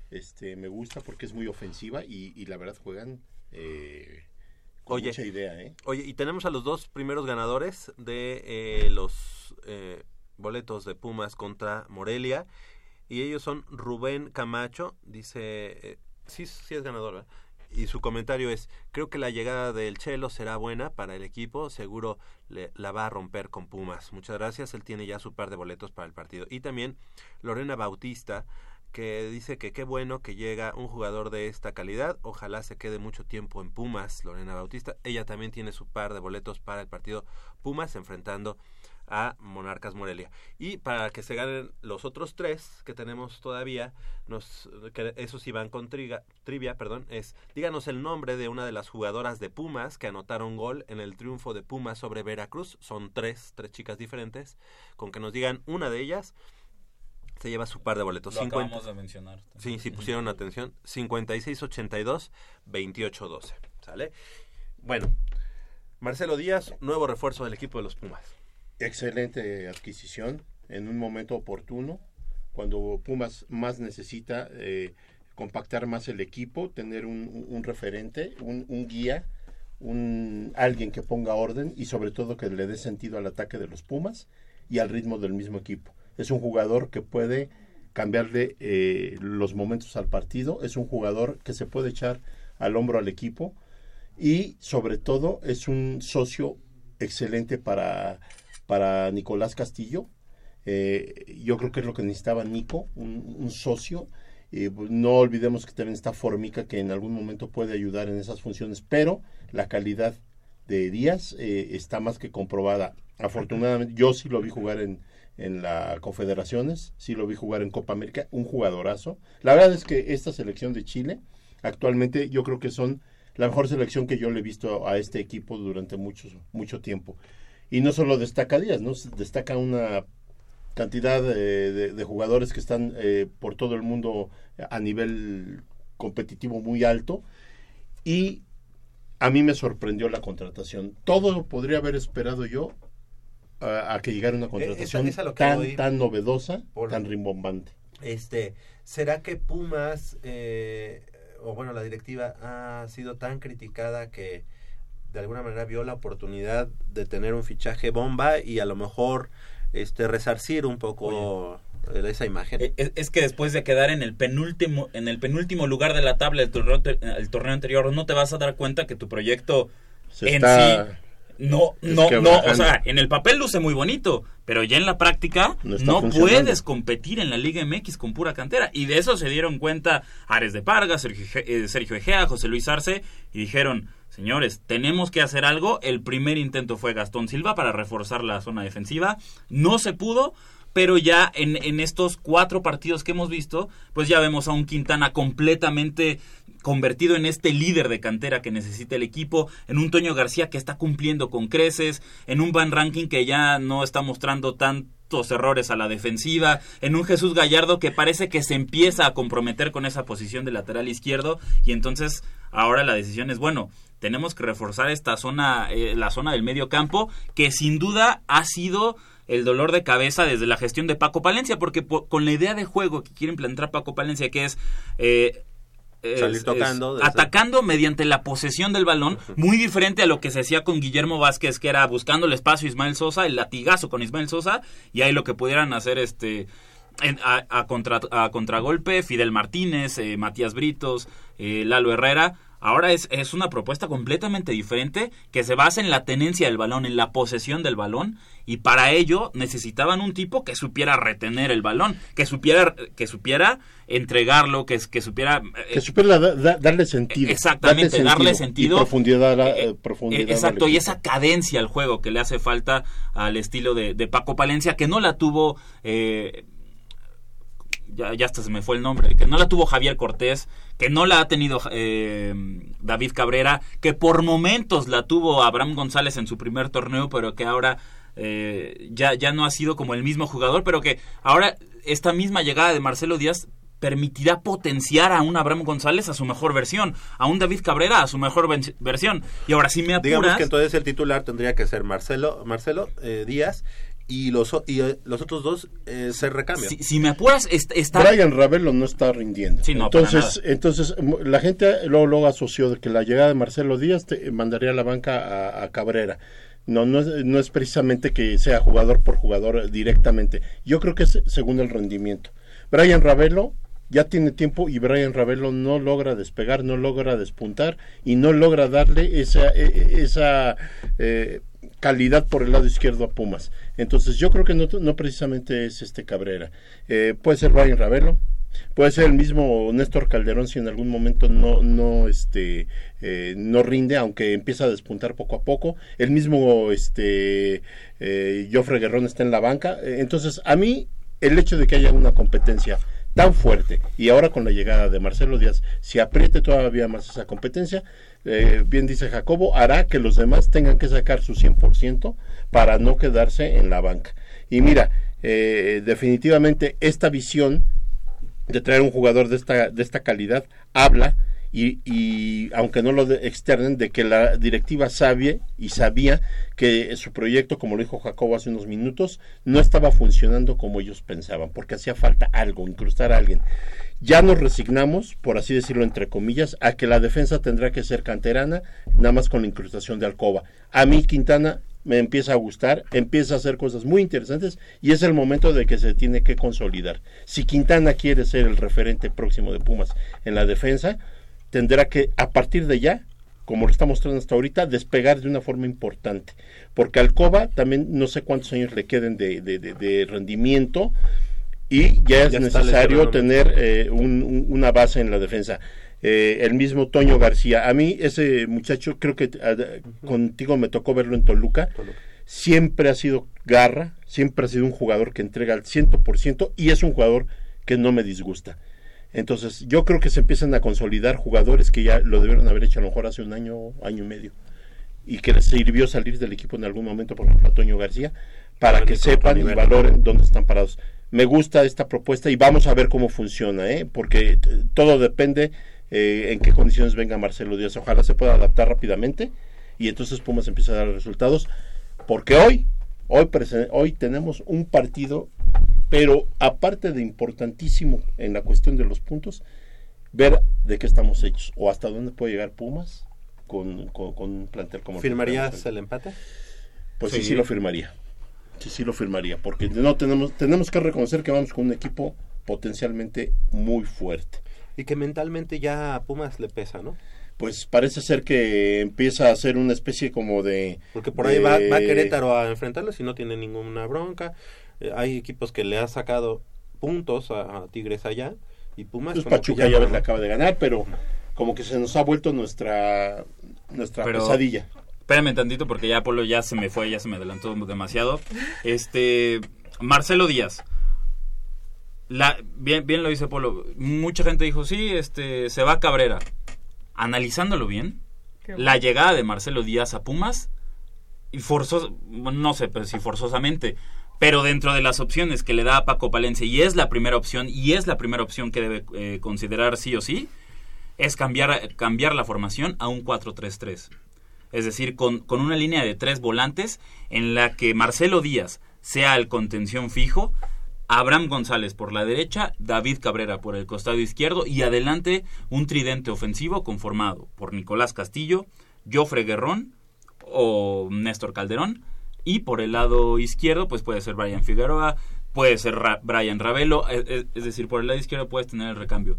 Este, me gusta porque es muy ofensiva y, y la verdad juegan eh, con Oye, mucha idea, ¿eh? Oye, y tenemos a los dos primeros ganadores de eh, los eh, boletos de Pumas contra Morelia. Y ellos son Rubén Camacho, dice, eh, sí, sí es ganador. Y su comentario es, creo que la llegada del Chelo será buena para el equipo, seguro le, la va a romper con Pumas. Muchas gracias, él tiene ya su par de boletos para el partido. Y también Lorena Bautista, que dice que qué bueno que llega un jugador de esta calidad, ojalá se quede mucho tiempo en Pumas, Lorena Bautista. Ella también tiene su par de boletos para el partido Pumas enfrentando a Monarcas Morelia. Y para que se ganen los otros tres que tenemos todavía, nos, que esos sí van con triga- trivia, perdón, es díganos el nombre de una de las jugadoras de Pumas que anotaron gol en el triunfo de Pumas sobre Veracruz. Son tres, tres chicas diferentes. Con que nos digan una de ellas, se lleva su par de boletos. Lo 50 acabamos de mencionar. Sí, sí pusieron atención. 5682-2812. ¿Sale? Bueno, Marcelo Díaz, nuevo refuerzo del equipo de los Pumas. Excelente adquisición en un momento oportuno, cuando Pumas más necesita eh, compactar más el equipo, tener un, referente, un, un guía, un alguien que ponga orden y sobre todo que le dé sentido al ataque de los Pumas y al ritmo del mismo equipo. Es un jugador que puede cambiarle eh, los momentos al partido, es un jugador que se puede echar al hombro al equipo y sobre todo es un socio excelente para, para Nicolás Castillo. Eh, yo creo que es lo que necesitaba Nico, un, un socio. Eh, pues, no olvidemos que también está Formica, que en algún momento puede ayudar en esas funciones, pero la calidad de Díaz eh, está más que comprobada. Afortunadamente, yo sí lo vi jugar en, en la Confederaciones, sí lo vi jugar en Copa América, un jugadorazo. La verdad es que esta selección de Chile, actualmente yo creo que son la mejor selección que yo le he visto a este equipo durante mucho, mucho tiempo. Y no solo destaca Díaz, ¿no? destaca una cantidad de, de- de jugadores que están eh, por todo el mundo a nivel competitivo muy alto. Y a mí me sorprendió la contratación. Todo podría haber esperado yo a, a que llegara una contratación lo que tan, voy. tan novedosa, Por- tan rimbombante. Este, ¿será que Pumas, eh, o bueno, la directiva ha sido tan criticada que de alguna manera vio la oportunidad de tener un fichaje bomba y a lo mejor este resarcir un poco esa imagen? Eh, Es, es que después de quedar en el penúltimo en el penúltimo lugar de la tabla del torneo, el torneo anterior no te vas a dar cuenta que tu proyecto Se en está sí no no no o sea en el papel luce muy bonito pero ya en la práctica No no puedes competir en la Liga MX con pura cantera. Y de eso se dieron cuenta Ares de Parga Sergio, eh, Sergio Egea José Luis Arce y dijeron Señores, tenemos que hacer algo. El primer intento fue Gastón Silva para reforzar la zona defensiva. No se pudo, pero ya en, en estos cuatro partidos que hemos visto, pues ya vemos a un Quintana completamente convertido en este líder de cantera que necesita el equipo, en un Toño García que está cumpliendo con creces, en un Van Ranking que ya no está mostrando tantos errores a la defensiva, en un Jesús Gallardo que parece que se empieza a comprometer con esa posición de lateral izquierdo y entonces ahora la decisión es bueno, tenemos que reforzar esta zona, eh, la zona del medio campo, que sin duda ha sido el dolor de cabeza desde la gestión de Paco Palencia, porque po- con la idea de juego que quiere implantar Paco Palencia, que es... eh, es- Salir es tocando atacando mediante la posesión del balón, muy diferente a lo que se hacía con Guillermo Vázquez, que era buscando el espacio Ismael Sosa, el latigazo con Ismael Sosa, y ahí lo que pudieran hacer este a, a contra, a contragolpe, Fidel Martínez, eh, Matías Britos, eh, Lalo Herrera. Ahora es, es una propuesta completamente diferente que se basa en la tenencia del balón, en la posesión del balón, y para ello necesitaban un tipo que supiera retener el balón, que supiera, que supiera entregarlo, que, que supiera... eh, Que supiera da- da- darle sentido. Exactamente, darle sentido. Y profundidad, a la- Eh, profundidad eh, exacto, y esa cadencia al juego que le hace falta al estilo de, de Paco Palencia, que no la tuvo, eh, ya, ya hasta se me fue el nombre, que no la tuvo Javier Cortés, que no la ha tenido eh, David Cabrera, que por momentos la tuvo Abraham González en su primer torneo, pero que ahora eh, ya, ya no ha sido como el mismo jugador, pero que ahora esta misma llegada de Marcelo Díaz permitirá potenciar a un Abraham González a su mejor versión, a un David Cabrera a su mejor versión. Y ahora sí me apuras... Digamos que entonces el titular tendría que ser Marcelo, Marcelo eh, Díaz y los, o- y, eh, los otros dos eh, ser recambio. Si, si me apuras, est- está... Brian Ravelo no está rindiendo. Sí, no, para entonces, entonces la gente luego, luego asoció de que la llegada de Marcelo Díaz te- mandaría a la banca a, a Cabrera. No, no es, no es precisamente que sea jugador por jugador directamente. Yo creo que es según el rendimiento. Brian Ravelo ya tiene tiempo y Brian Ravelo no logra despegar, no logra despuntar y no logra darle esa, e- e- esa eh, calidad por el lado izquierdo a Pumas. Entonces yo creo que no, precisamente es este Cabrera. Eh, puede ser Brian Ravelo, puede ser el mismo Néstor Calderón si en algún momento no no este eh, no rinde aunque empieza a despuntar poco a poco el mismo este eh, Joffre Guerrón está en la banca Eh, entonces a mí el hecho de que haya una competencia tan fuerte. Y ahora con la llegada de Marcelo Díaz se apriete todavía más esa competencia eh, bien dice Jacobo hará que los demás tengan que sacar su 100% para no quedarse en la banca. Y mira eh, definitivamente esta visión de traer un jugador de esta, de esta calidad habla y, y aunque no lo de- externen de que la directiva sabía y sabía que su proyecto como lo dijo Jacobo hace unos minutos no estaba funcionando como ellos pensaban porque hacía falta algo incrustar a alguien ya nos resignamos por así decirlo entre comillas a que la defensa tendrá que ser canterana nada más con la incrustación de Alcoba a mí Quintana me empieza a gustar, empieza a hacer cosas muy interesantes y es el momento de que se tiene que consolidar. Si Quintana quiere ser el referente próximo de Pumas en la defensa, tendrá que a partir de ya como lo está mostrando hasta ahorita, despegar de una forma importante. Porque Alcoba también no sé cuántos años le queden de, de- de- de rendimiento y ya es Ya necesario tener eh, un- un- una base en la defensa. Eh, el mismo Toño García, a mí ese muchacho, creo que ah, contigo me tocó verlo en Toluca, siempre ha sido garra, siempre ha sido un jugador que entrega al 100% y es un jugador que no me disgusta. Entonces, yo creo que se empiezan a consolidar jugadores que ya lo debieron haber hecho a lo mejor hace un año, año y medio, y que les sirvió salir del equipo en algún momento, por ejemplo, a Toño García, para que sepan y valoren dónde están parados. Me gusta esta propuesta y vamos a ver cómo funciona, ¿eh? porque t- todo depende eh, en qué condiciones venga Marcelo Díaz. Ojalá se pueda adaptar rápidamente y entonces Pumas empieza a dar resultados, porque hoy, hoy, hoy tenemos un partido, pero aparte de importantísimo en la cuestión de los puntos, ver de qué estamos hechos o hasta dónde puede llegar Pumas con, con, con un plantel como ¿Firmarías el empate? Pues sí. Sí. sí, lo firmaría. Sí, sí lo firmaría, porque no tenemos tenemos que reconocer que vamos con un equipo potencialmente muy fuerte. Y que mentalmente ya a Pumas le pesa, ¿no? Pues parece ser que empieza a ser una especie como de Porque por ahí va, Querétaro a enfrentarlo si no tiene ninguna bronca. Eh, hay equipos que le ha sacado puntos a, a Tigres allá. Y Pumas Pues como que Pachuca ya no, ves ¿no? le acaba de ganar, pero como que se nos ha vuelto nuestra nuestra Pero- pesadilla. Espérame tantito porque ya Polo ya se me fue, ya se me adelantó demasiado. Este, Marcelo Díaz. La, bien, bien lo dice Polo. Mucha gente dijo, sí, este, se va Cabrera. Analizándolo bien, la llegada de Marcelo Díaz a Pumas, y forzos, no sé pero si forzosamente, pero dentro de las opciones que le da a Paco Palencia, y es la primera opción, y es la primera opción que debe eh, considerar sí o sí, es cambiar, cambiar la formación a un 4-3-3. Es decir, con, con una línea de tres volantes en la que Marcelo Díaz sea el contención fijo, Abraham González por la derecha, David Cabrera por el costado izquierdo y adelante un tridente ofensivo conformado por Nicolás Castillo, Jofre Guerrón o Néstor Calderón y por el lado izquierdo pues puede ser Brian Figueroa, puede ser Ra- Brian Ravelo, es, es- es decir, por el lado izquierdo puedes tener el recambio.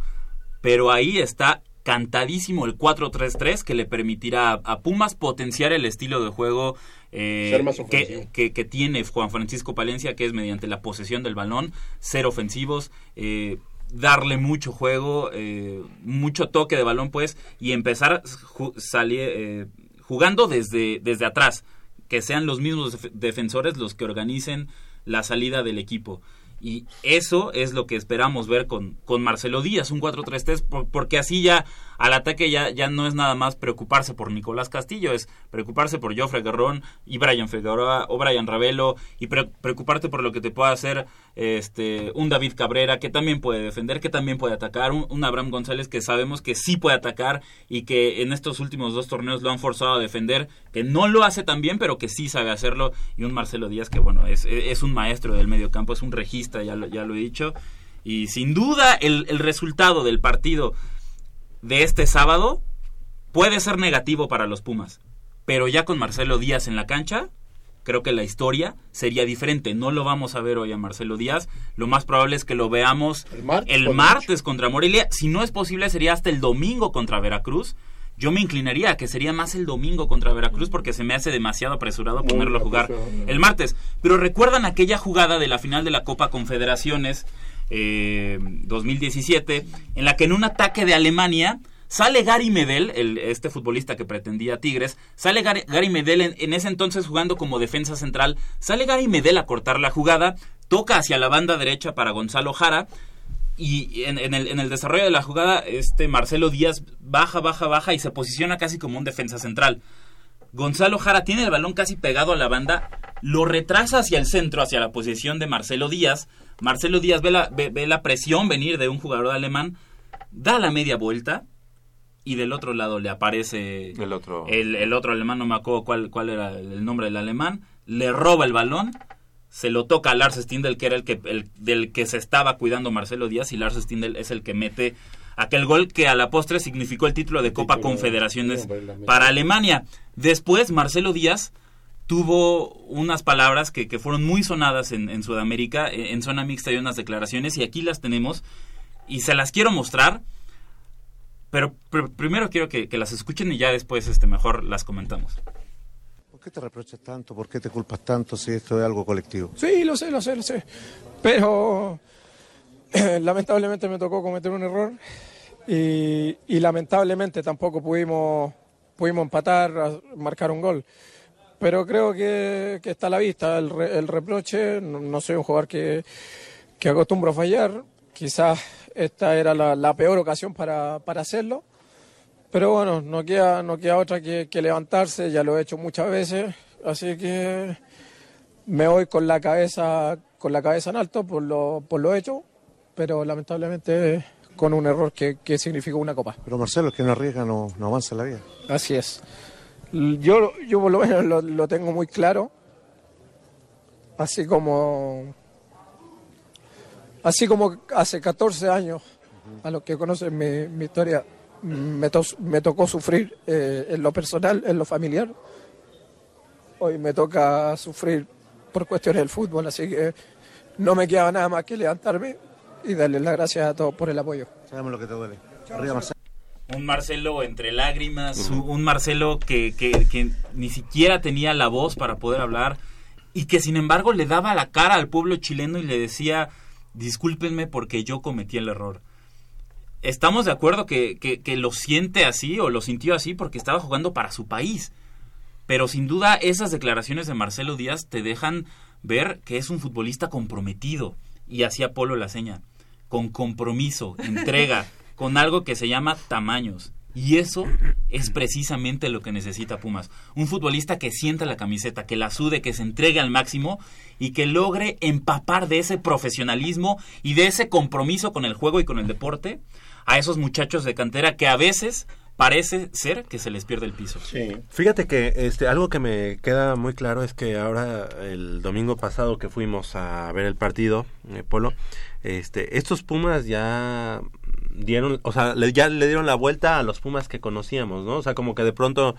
Pero ahí está cantadísimo el 4-3-3 que le permitirá a, a Pumas potenciar el estilo de juego eh, que, que, que tiene Juan Francisco Palencia, que es mediante la posesión del balón, ser ofensivos, eh, darle mucho juego, eh, mucho toque de balón, pues, y empezar ju- salir, eh, jugando desde, desde atrás, que sean los mismos def- defensores los que organicen la salida del equipo. Y eso es lo que esperamos ver con, con Marcelo Díaz, un 4-3-3, por- porque así ya al ataque ya, ya no es nada más preocuparse por Nicolás Castillo, es preocuparse por Joffre Guerrón y Brian Figueroa o Brian Ravelo y pre- preocuparte por lo que te pueda hacer este un David Cabrera que también puede defender, que también puede atacar, un, un Abraham González que sabemos que sí puede atacar y que en estos últimos dos torneos lo han forzado a defender, que no lo hace tan bien, pero que sí sabe hacerlo, y un Marcelo Díaz que bueno, es, es un maestro del medio campo, es un regista, ya lo, ya lo he dicho, y sin duda el, el resultado del partido de este sábado puede ser negativo para los Pumas, pero ya con Marcelo Díaz en la cancha, creo que la historia sería diferente. No lo vamos a ver hoy a Marcelo Díaz. Lo más probable es que lo veamos el martes, contra Morelia. Si no es posible, sería hasta el domingo contra Veracruz. Yo me inclinaría a que sería más el domingo contra Veracruz porque se me hace demasiado apresurado ponerlo a jugar el martes. Pero recuerdan aquella jugada de la final de la Copa Confederaciones eh, 2017 en la que en un ataque de Alemania sale Gary Medel, el, este futbolista que pretendía Tigres, sale Gary, Gary Medel en, ese entonces jugando como defensa central, sale Gary Medel a cortar la jugada, toca hacia la banda derecha para Gonzalo Jara y en, en el, en el desarrollo de la jugada este Marcelo Díaz baja, baja, baja y se posiciona casi como un defensa central. Gonzalo Jara tiene el balón casi pegado a la banda, lo retrasa hacia el centro, hacia la posición de Marcelo Díaz. Marcelo Díaz ve la, ve, ve la presión venir de un jugador alemán, da la media vuelta y del otro lado le aparece el otro, el, el otro alemán, no me acuerdo cuál, cuál era el nombre del alemán, le roba el balón, se lo toca a Lars Stindl, que era el que el, del que se estaba cuidando Marcelo Díaz, y Lars Stindl es el que mete aquel gol que a la postre significó el título de Copa Confederaciones para Alemania. Después, Marcelo Díaz tuvo unas palabras que, que fueron muy sonadas en, en Sudamérica, en, en zona mixta hay unas declaraciones, y aquí las tenemos, y se las quiero mostrar pero pr- primero quiero que, que las escuchen y ya después este mejor las comentamos. ¿Por qué te reprochas tanto? ¿Por qué te culpas tanto si esto es algo colectivo? Sí, lo sé, lo sé, lo sé. Pero lamentablemente me tocó cometer un error y, y lamentablemente tampoco pudimos, pudimos empatar, marcar un gol. Pero creo que, que está a la vista el, re- el reproche. No, no soy un jugador que, que acostumbro a fallar. Quizás esta era la, la peor ocasión para, para hacerlo. Pero bueno, no queda, no queda otra que, que levantarse, ya lo he hecho muchas veces, así que me voy con la cabeza, con la cabeza en alto por lo, por lo hecho, pero lamentablemente con un error que, que significó una copa. Pero Marcelo, el que no arriesga no, no avanza en la vida. Así es. Yo, yo por lo menos lo, lo tengo muy claro, así como, así como hace 14 años, a los que conocen mi, mi historia, me, tos- me tocó sufrir eh, en lo personal, en lo familiar. Hoy me toca sufrir por cuestiones del fútbol, así que no me queda nada más que levantarme y darle las gracias a todos por el apoyo. Sabemos lo que te duele. Arriba. Un Marcelo entre lágrimas, un- un Marcelo que, que- que ni siquiera tenía la voz para poder hablar y que sin embargo le daba la cara al pueblo chileno y le decía, discúlpenme porque yo cometí el error. Estamos de acuerdo que, que- que lo siente así o lo sintió así porque estaba jugando para su país. Pero sin duda esas declaraciones de Marcelo Díaz te dejan ver que es un futbolista comprometido. Y así Apolo la seña. Con compromiso, entrega, con algo que se llama tamaños. Y eso es precisamente lo que necesita Pumas. Un futbolista que sienta la camiseta, que la sude, que se entregue al máximo y que logre empapar de ese profesionalismo y de ese compromiso con el juego y con el deporte a esos muchachos de cantera que a veces parece ser que se les pierde el piso. Fíjate que este algo que me queda muy claro es que ahora el domingo pasado que fuimos a ver el partido, eh, Polo, este estos Pumas ya dieron, o sea, le- ya le dieron la vuelta a los Pumas que conocíamos, ¿no? O sea, como que de pronto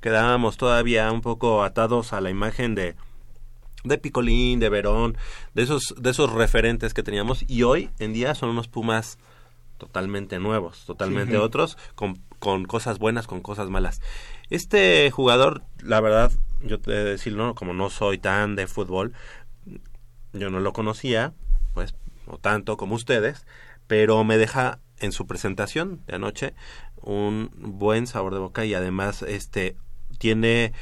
quedábamos todavía un poco atados a la imagen de de Picolín, de Verón, de esos de esos referentes que teníamos y hoy en día son unos Pumas totalmente nuevos, totalmente otros, con, con cosas buenas, con cosas malas. Este jugador, la verdad, yo te he de decir, no, como no soy tan de fútbol, yo no lo conocía, pues, no tanto como ustedes, pero me deja en su presentación de anoche un buen sabor de boca y además este tiene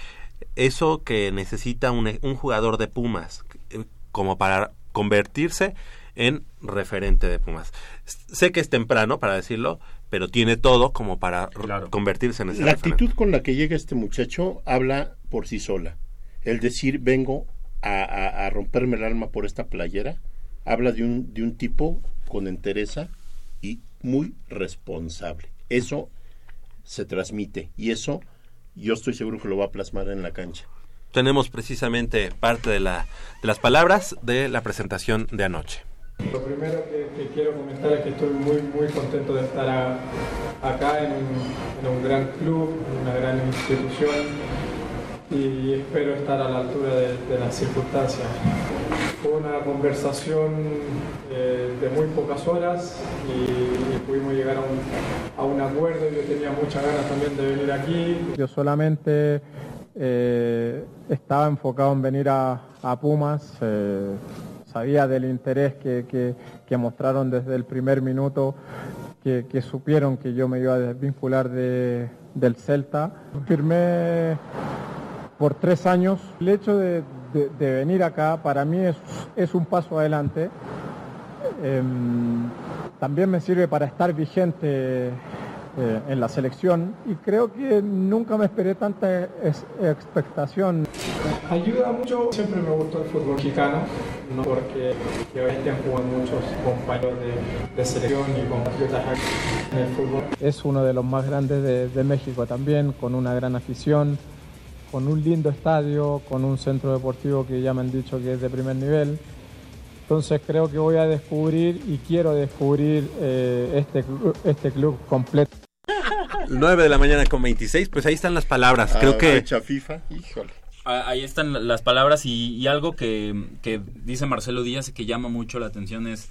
eso que necesita un, un jugador de Pumas eh, como para convertirse en referente de Pumas. Sé que es temprano para decirlo, pero tiene todo como para convertirse en ese La referente. actitud con la que llega este muchacho habla por sí sola. El decir vengo a, a- a romperme el alma por esta playera habla de un, de un tipo con entereza y muy responsable. Eso se transmite y eso yo estoy seguro que lo va a plasmar en la cancha. Tenemos precisamente parte de, la, de las palabras de la presentación de anoche. Lo primero que, que quiero comentar es que estoy muy, muy contento de estar a- acá en un, en un gran club, en una gran institución y espero estar a la altura de, las circunstancias. Fue una conversación eh, de muy pocas horas y, pudimos llegar a un, a acuerdo. Yo tenía muchas ganas también de venir aquí. Yo solamente eh, estaba enfocado en venir a, a Pumas. eh, sabía del interés que, que- mostraron desde el primer minuto, que, que supieron que yo me iba a desvincular de- del Celta. Firmé por tres años. El hecho de, de- de venir acá para mí es, es un paso adelante. Em, también me sirve para estar vigente eh, en la selección y creo que nunca me esperé tanta es- expectación. Ayuda mucho, siempre me gustó el fútbol mexicano, no porque que obviamente han jugado muchos compañeros de, de selección y compatriotas en el fútbol. Es uno de los más grandes de, de México también, con una gran afición, con un lindo estadio, con un centro deportivo que ya me han dicho que es de primer nivel. Entonces creo que voy a descubrir y quiero descubrir eh, este, este club completo. 9 de la mañana con 26, pues ahí están las palabras. Creo Ah, que hecha FIFA, híjole. Ah, Ahí están las palabras y, y algo que, que dice Marcelo Díaz y que llama mucho la atención es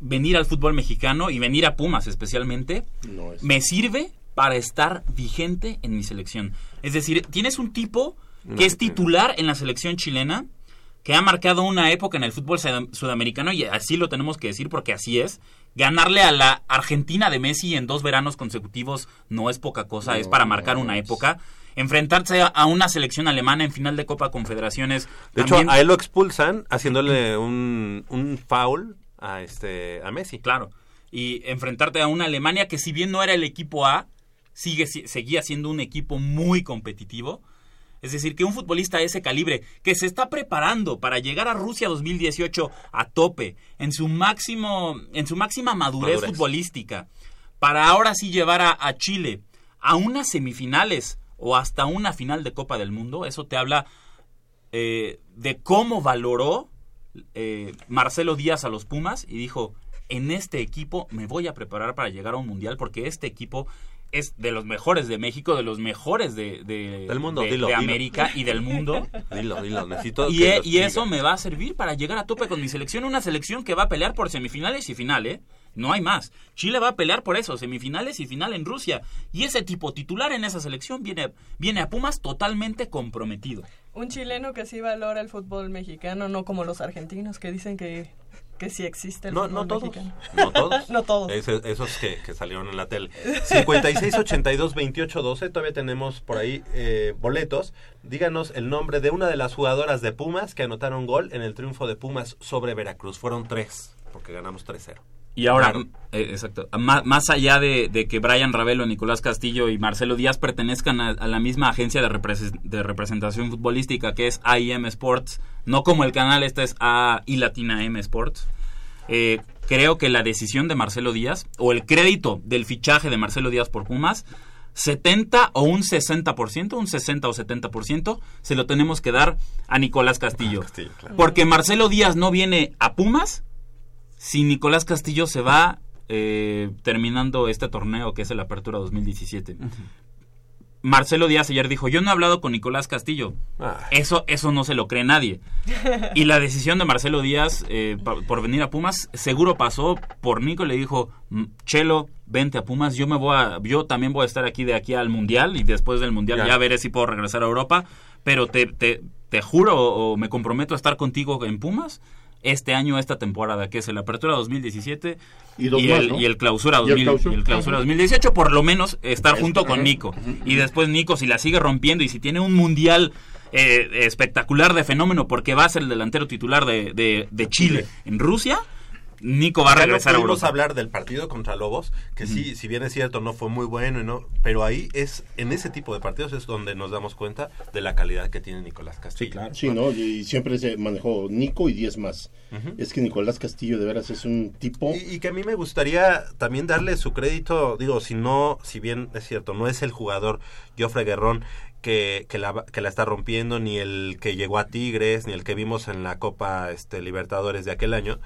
venir al fútbol mexicano y venir a Pumas especialmente No es- me sirve para estar vigente en mi selección. Es decir, tienes un tipo que es titular en la selección chilena, que ha marcado una época en el fútbol sud- sudamericano y así lo tenemos que decir porque así es. Ganarle a la Argentina de Messi en dos veranos consecutivos no es poca cosa, es para marcar una época. Enfrentarse a- una selección alemana en final de Copa Confederaciones. De hecho, a él lo expulsan haciéndole un, un foul a este a Messi. Claro. Y enfrentarte a una Alemania que si bien no era el equipo A, sigue, si- seguía siendo un equipo muy competitivo. Es decir, que un futbolista de ese calibre, que se está preparando para llegar a Rusia 2018 a tope, en su máximo, en su máxima madurez, Madurez. futbolística, para ahora sí llevar a, a Chile a unas semifinales o hasta una final de Copa del Mundo, eso te habla eh, de cómo valoró eh, Marcelo Díaz a los Pumas y dijo, en este equipo me voy a preparar para llegar a un mundial porque este equipo es de los mejores de México, de los mejores de, de- Del mundo, de- dilo, de dilo. América y del mundo. Dilo, dilo, necesito y, que e- y eso me va a servir para llegar a tope con mi selección, una selección que va a pelear por semifinales y final, ¿eh? No hay más. Chile va a pelear por eso, semifinales y final en Rusia. Y ese tipo titular en esa selección viene, viene a Pumas totalmente comprometido. Un chileno que sí valora el fútbol mexicano, no como los argentinos que dicen que, que sí existe el No, fútbol no todos. mexicano. No todos. no todos. Ese- esos que, que salieron en la tele. 56 82 28 12. Todavía tenemos por ahí eh, boletos. Díganos el nombre de una de las jugadoras de Pumas que anotaron gol en el triunfo de Pumas sobre Veracruz. Fueron tres, porque ganamos 3-0. Y ahora, Claro. eh, exacto, más, más allá de, de que Brian Ravelo, Nicolás Castillo y Marcelo Díaz pertenezcan a, a la misma agencia de, repres- de representación futbolística que es AIM Sports, no como el canal, este es A y Latina M Sports, eh, creo que la decisión de Marcelo Díaz o el crédito del fichaje de Marcelo Díaz por Pumas 70 o un 60%, un 60 o 70%, se lo tenemos que dar a Nicolás Castillo. Porque Marcelo Díaz no viene a Pumas si Nicolás Castillo se va eh, terminando este torneo que es el Apertura 2017. Marcelo Díaz ayer dijo, yo no he hablado con Nicolás Castillo. Eso, eso no se lo cree nadie. Y la decisión de Marcelo Díaz eh, por venir a Pumas seguro pasó por Nico. Le dijo, "Mm, Chelo, vente a Pumas. Yo me voy a, yo también voy a estar aquí de aquí al mundial y después del mundial Ya. ya, veré si puedo regresar a Europa. Pero te, te, te juro o me comprometo a estar contigo en Pumas este año, esta temporada, que es el Apertura 2017 Y dos más, el, ¿no? y el Clausura, Y el 2000 Clausura. y el Clausura Ajá. 2018, por lo menos estar Es- junto con Nico. Y después Nico, si la sigue rompiendo y si tiene un mundial eh, espectacular de fenómeno, porque va a ser el delantero titular de, de- de Chile en Rusia, Nico va a Ya no regresar a Europa. hablar del partido contra Lobos, que sí, si bien es cierto, no fue muy bueno, y no, pero ahí es, en ese tipo de partidos es donde nos damos cuenta de la calidad que tiene Nicolás Castillo. Sí, ¿no? Y siempre se manejó Nico y 10 más. Es que Nicolás Castillo de veras es un tipo... Y, y que a mí me gustaría también darle su crédito, digo, si no, si bien es cierto, no es el jugador Joffre Guerrón que, que, la, que la está rompiendo, ni el que llegó a Tigres, ni el que vimos en la Copa este, Libertadores de aquel año,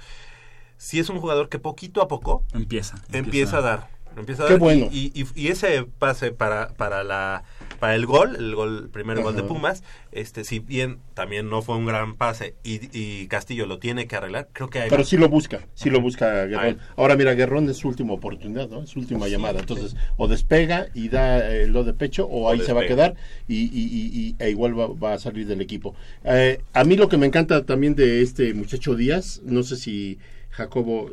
sí es un jugador que poquito a poco Empieza. empieza a dar. Empieza a Qué dar, bueno. Y, y- y ese pase para, para la para el gol, el gol, el primer gol de. Pumas, este si bien también no fue un gran pase y, y Castillo lo tiene que arreglar, creo que hay Pero sí lo busca, sí lo busca. Guerrón. Ahora mira, Guerrón es su última oportunidad, ¿no? Es su última llamada. Entonces, o despega y da eh, lo de pecho, o, O ahí se va a quedar y, y- y- y- e igual va, va a salir del equipo. Eh, a mí lo que me encanta también de este muchacho Díaz, no sé si Jacobo,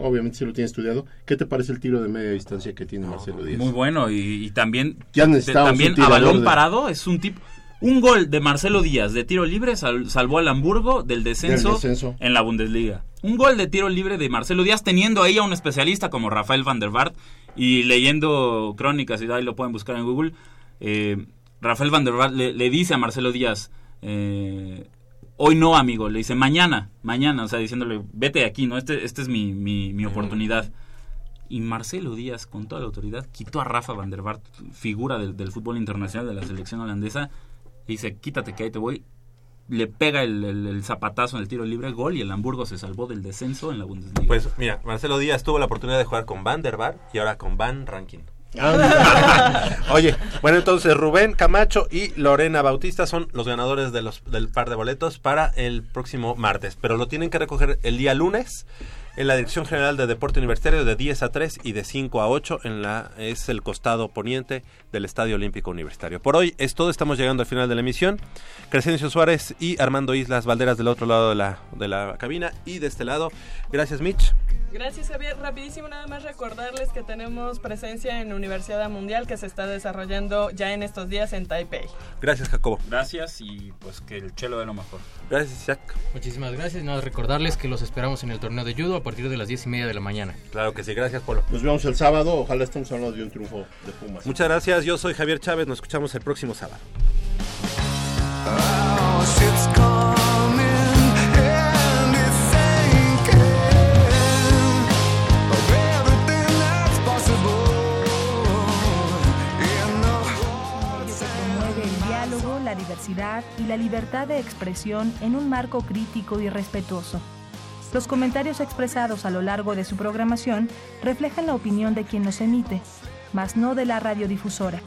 obviamente se lo tiene estudiado, ¿qué te parece el tiro de media distancia que tiene Marcelo Díaz? Muy bueno y, y también Ya también a balón de- parado es un tipo un gol de Marcelo Díaz de tiro libre sal- salvó al Hamburgo del descenso, Del descenso. en la Bundesliga. Un gol de tiro libre de Marcelo Díaz teniendo ahí a un especialista como Rafael van der Vaart y leyendo crónicas y ahí lo pueden buscar en Google. eh, Rafael van der Vaart le, le dice a Marcelo Díaz eh, hoy no amigo, le dice mañana, mañana, o sea diciéndole vete de aquí, no este este es mi, mi, mi oportunidad. Y Marcelo Díaz, con toda la autoridad, quitó a Rafa van der Vaart, figura del, del fútbol internacional de la selección holandesa, y dice, quítate que ahí te voy. Le pega el, el- el zapatazo en el tiro libre, gol, y el Hamburgo se salvó del descenso en la Bundesliga. Pues mira, Marcelo Díaz tuvo la oportunidad de jugar con Van der y ahora con Van Rankin. Oye, bueno, entonces Rubén Camacho y Lorena Bautista son los ganadores del par de boletos para el próximo martes, pero lo tienen que recoger el día lunes en la Dirección General de Deporte Universitario de 10 a 3 y de 5 a 8 en la es el costado poniente del Estadio Olímpico Universitario. Por hoy es todo, estamos llegando al final de la emisión. Crescencio Suárez y Armando Islas Valderas del otro lado de la, de la cabina y de este lado. Gracias Mitch. Gracias Javier. Rapidísimo nada más recordarles que tenemos presencia en Universidad Mundial que se está desarrollando ya en estos días en Taipei. Gracias Jacobo. Gracias y pues que el chelo dé lo mejor. Gracias Isaac. Muchísimas gracias. Nada, recordarles que los esperamos en el torneo de judo a partir de las 10 y media de la mañana. Claro que sí, gracias Polo. Nos vemos el sábado, ojalá estemos hablando de un triunfo de Pumas. Muchas gracias, yo soy Javier Chávez, nos escuchamos el próximo sábado. Oh, y la libertad de expresión en un marco crítico y respetuoso. Los comentarios expresados a lo largo de su programación reflejan la opinión de quien los emite, mas no de la radiodifusora.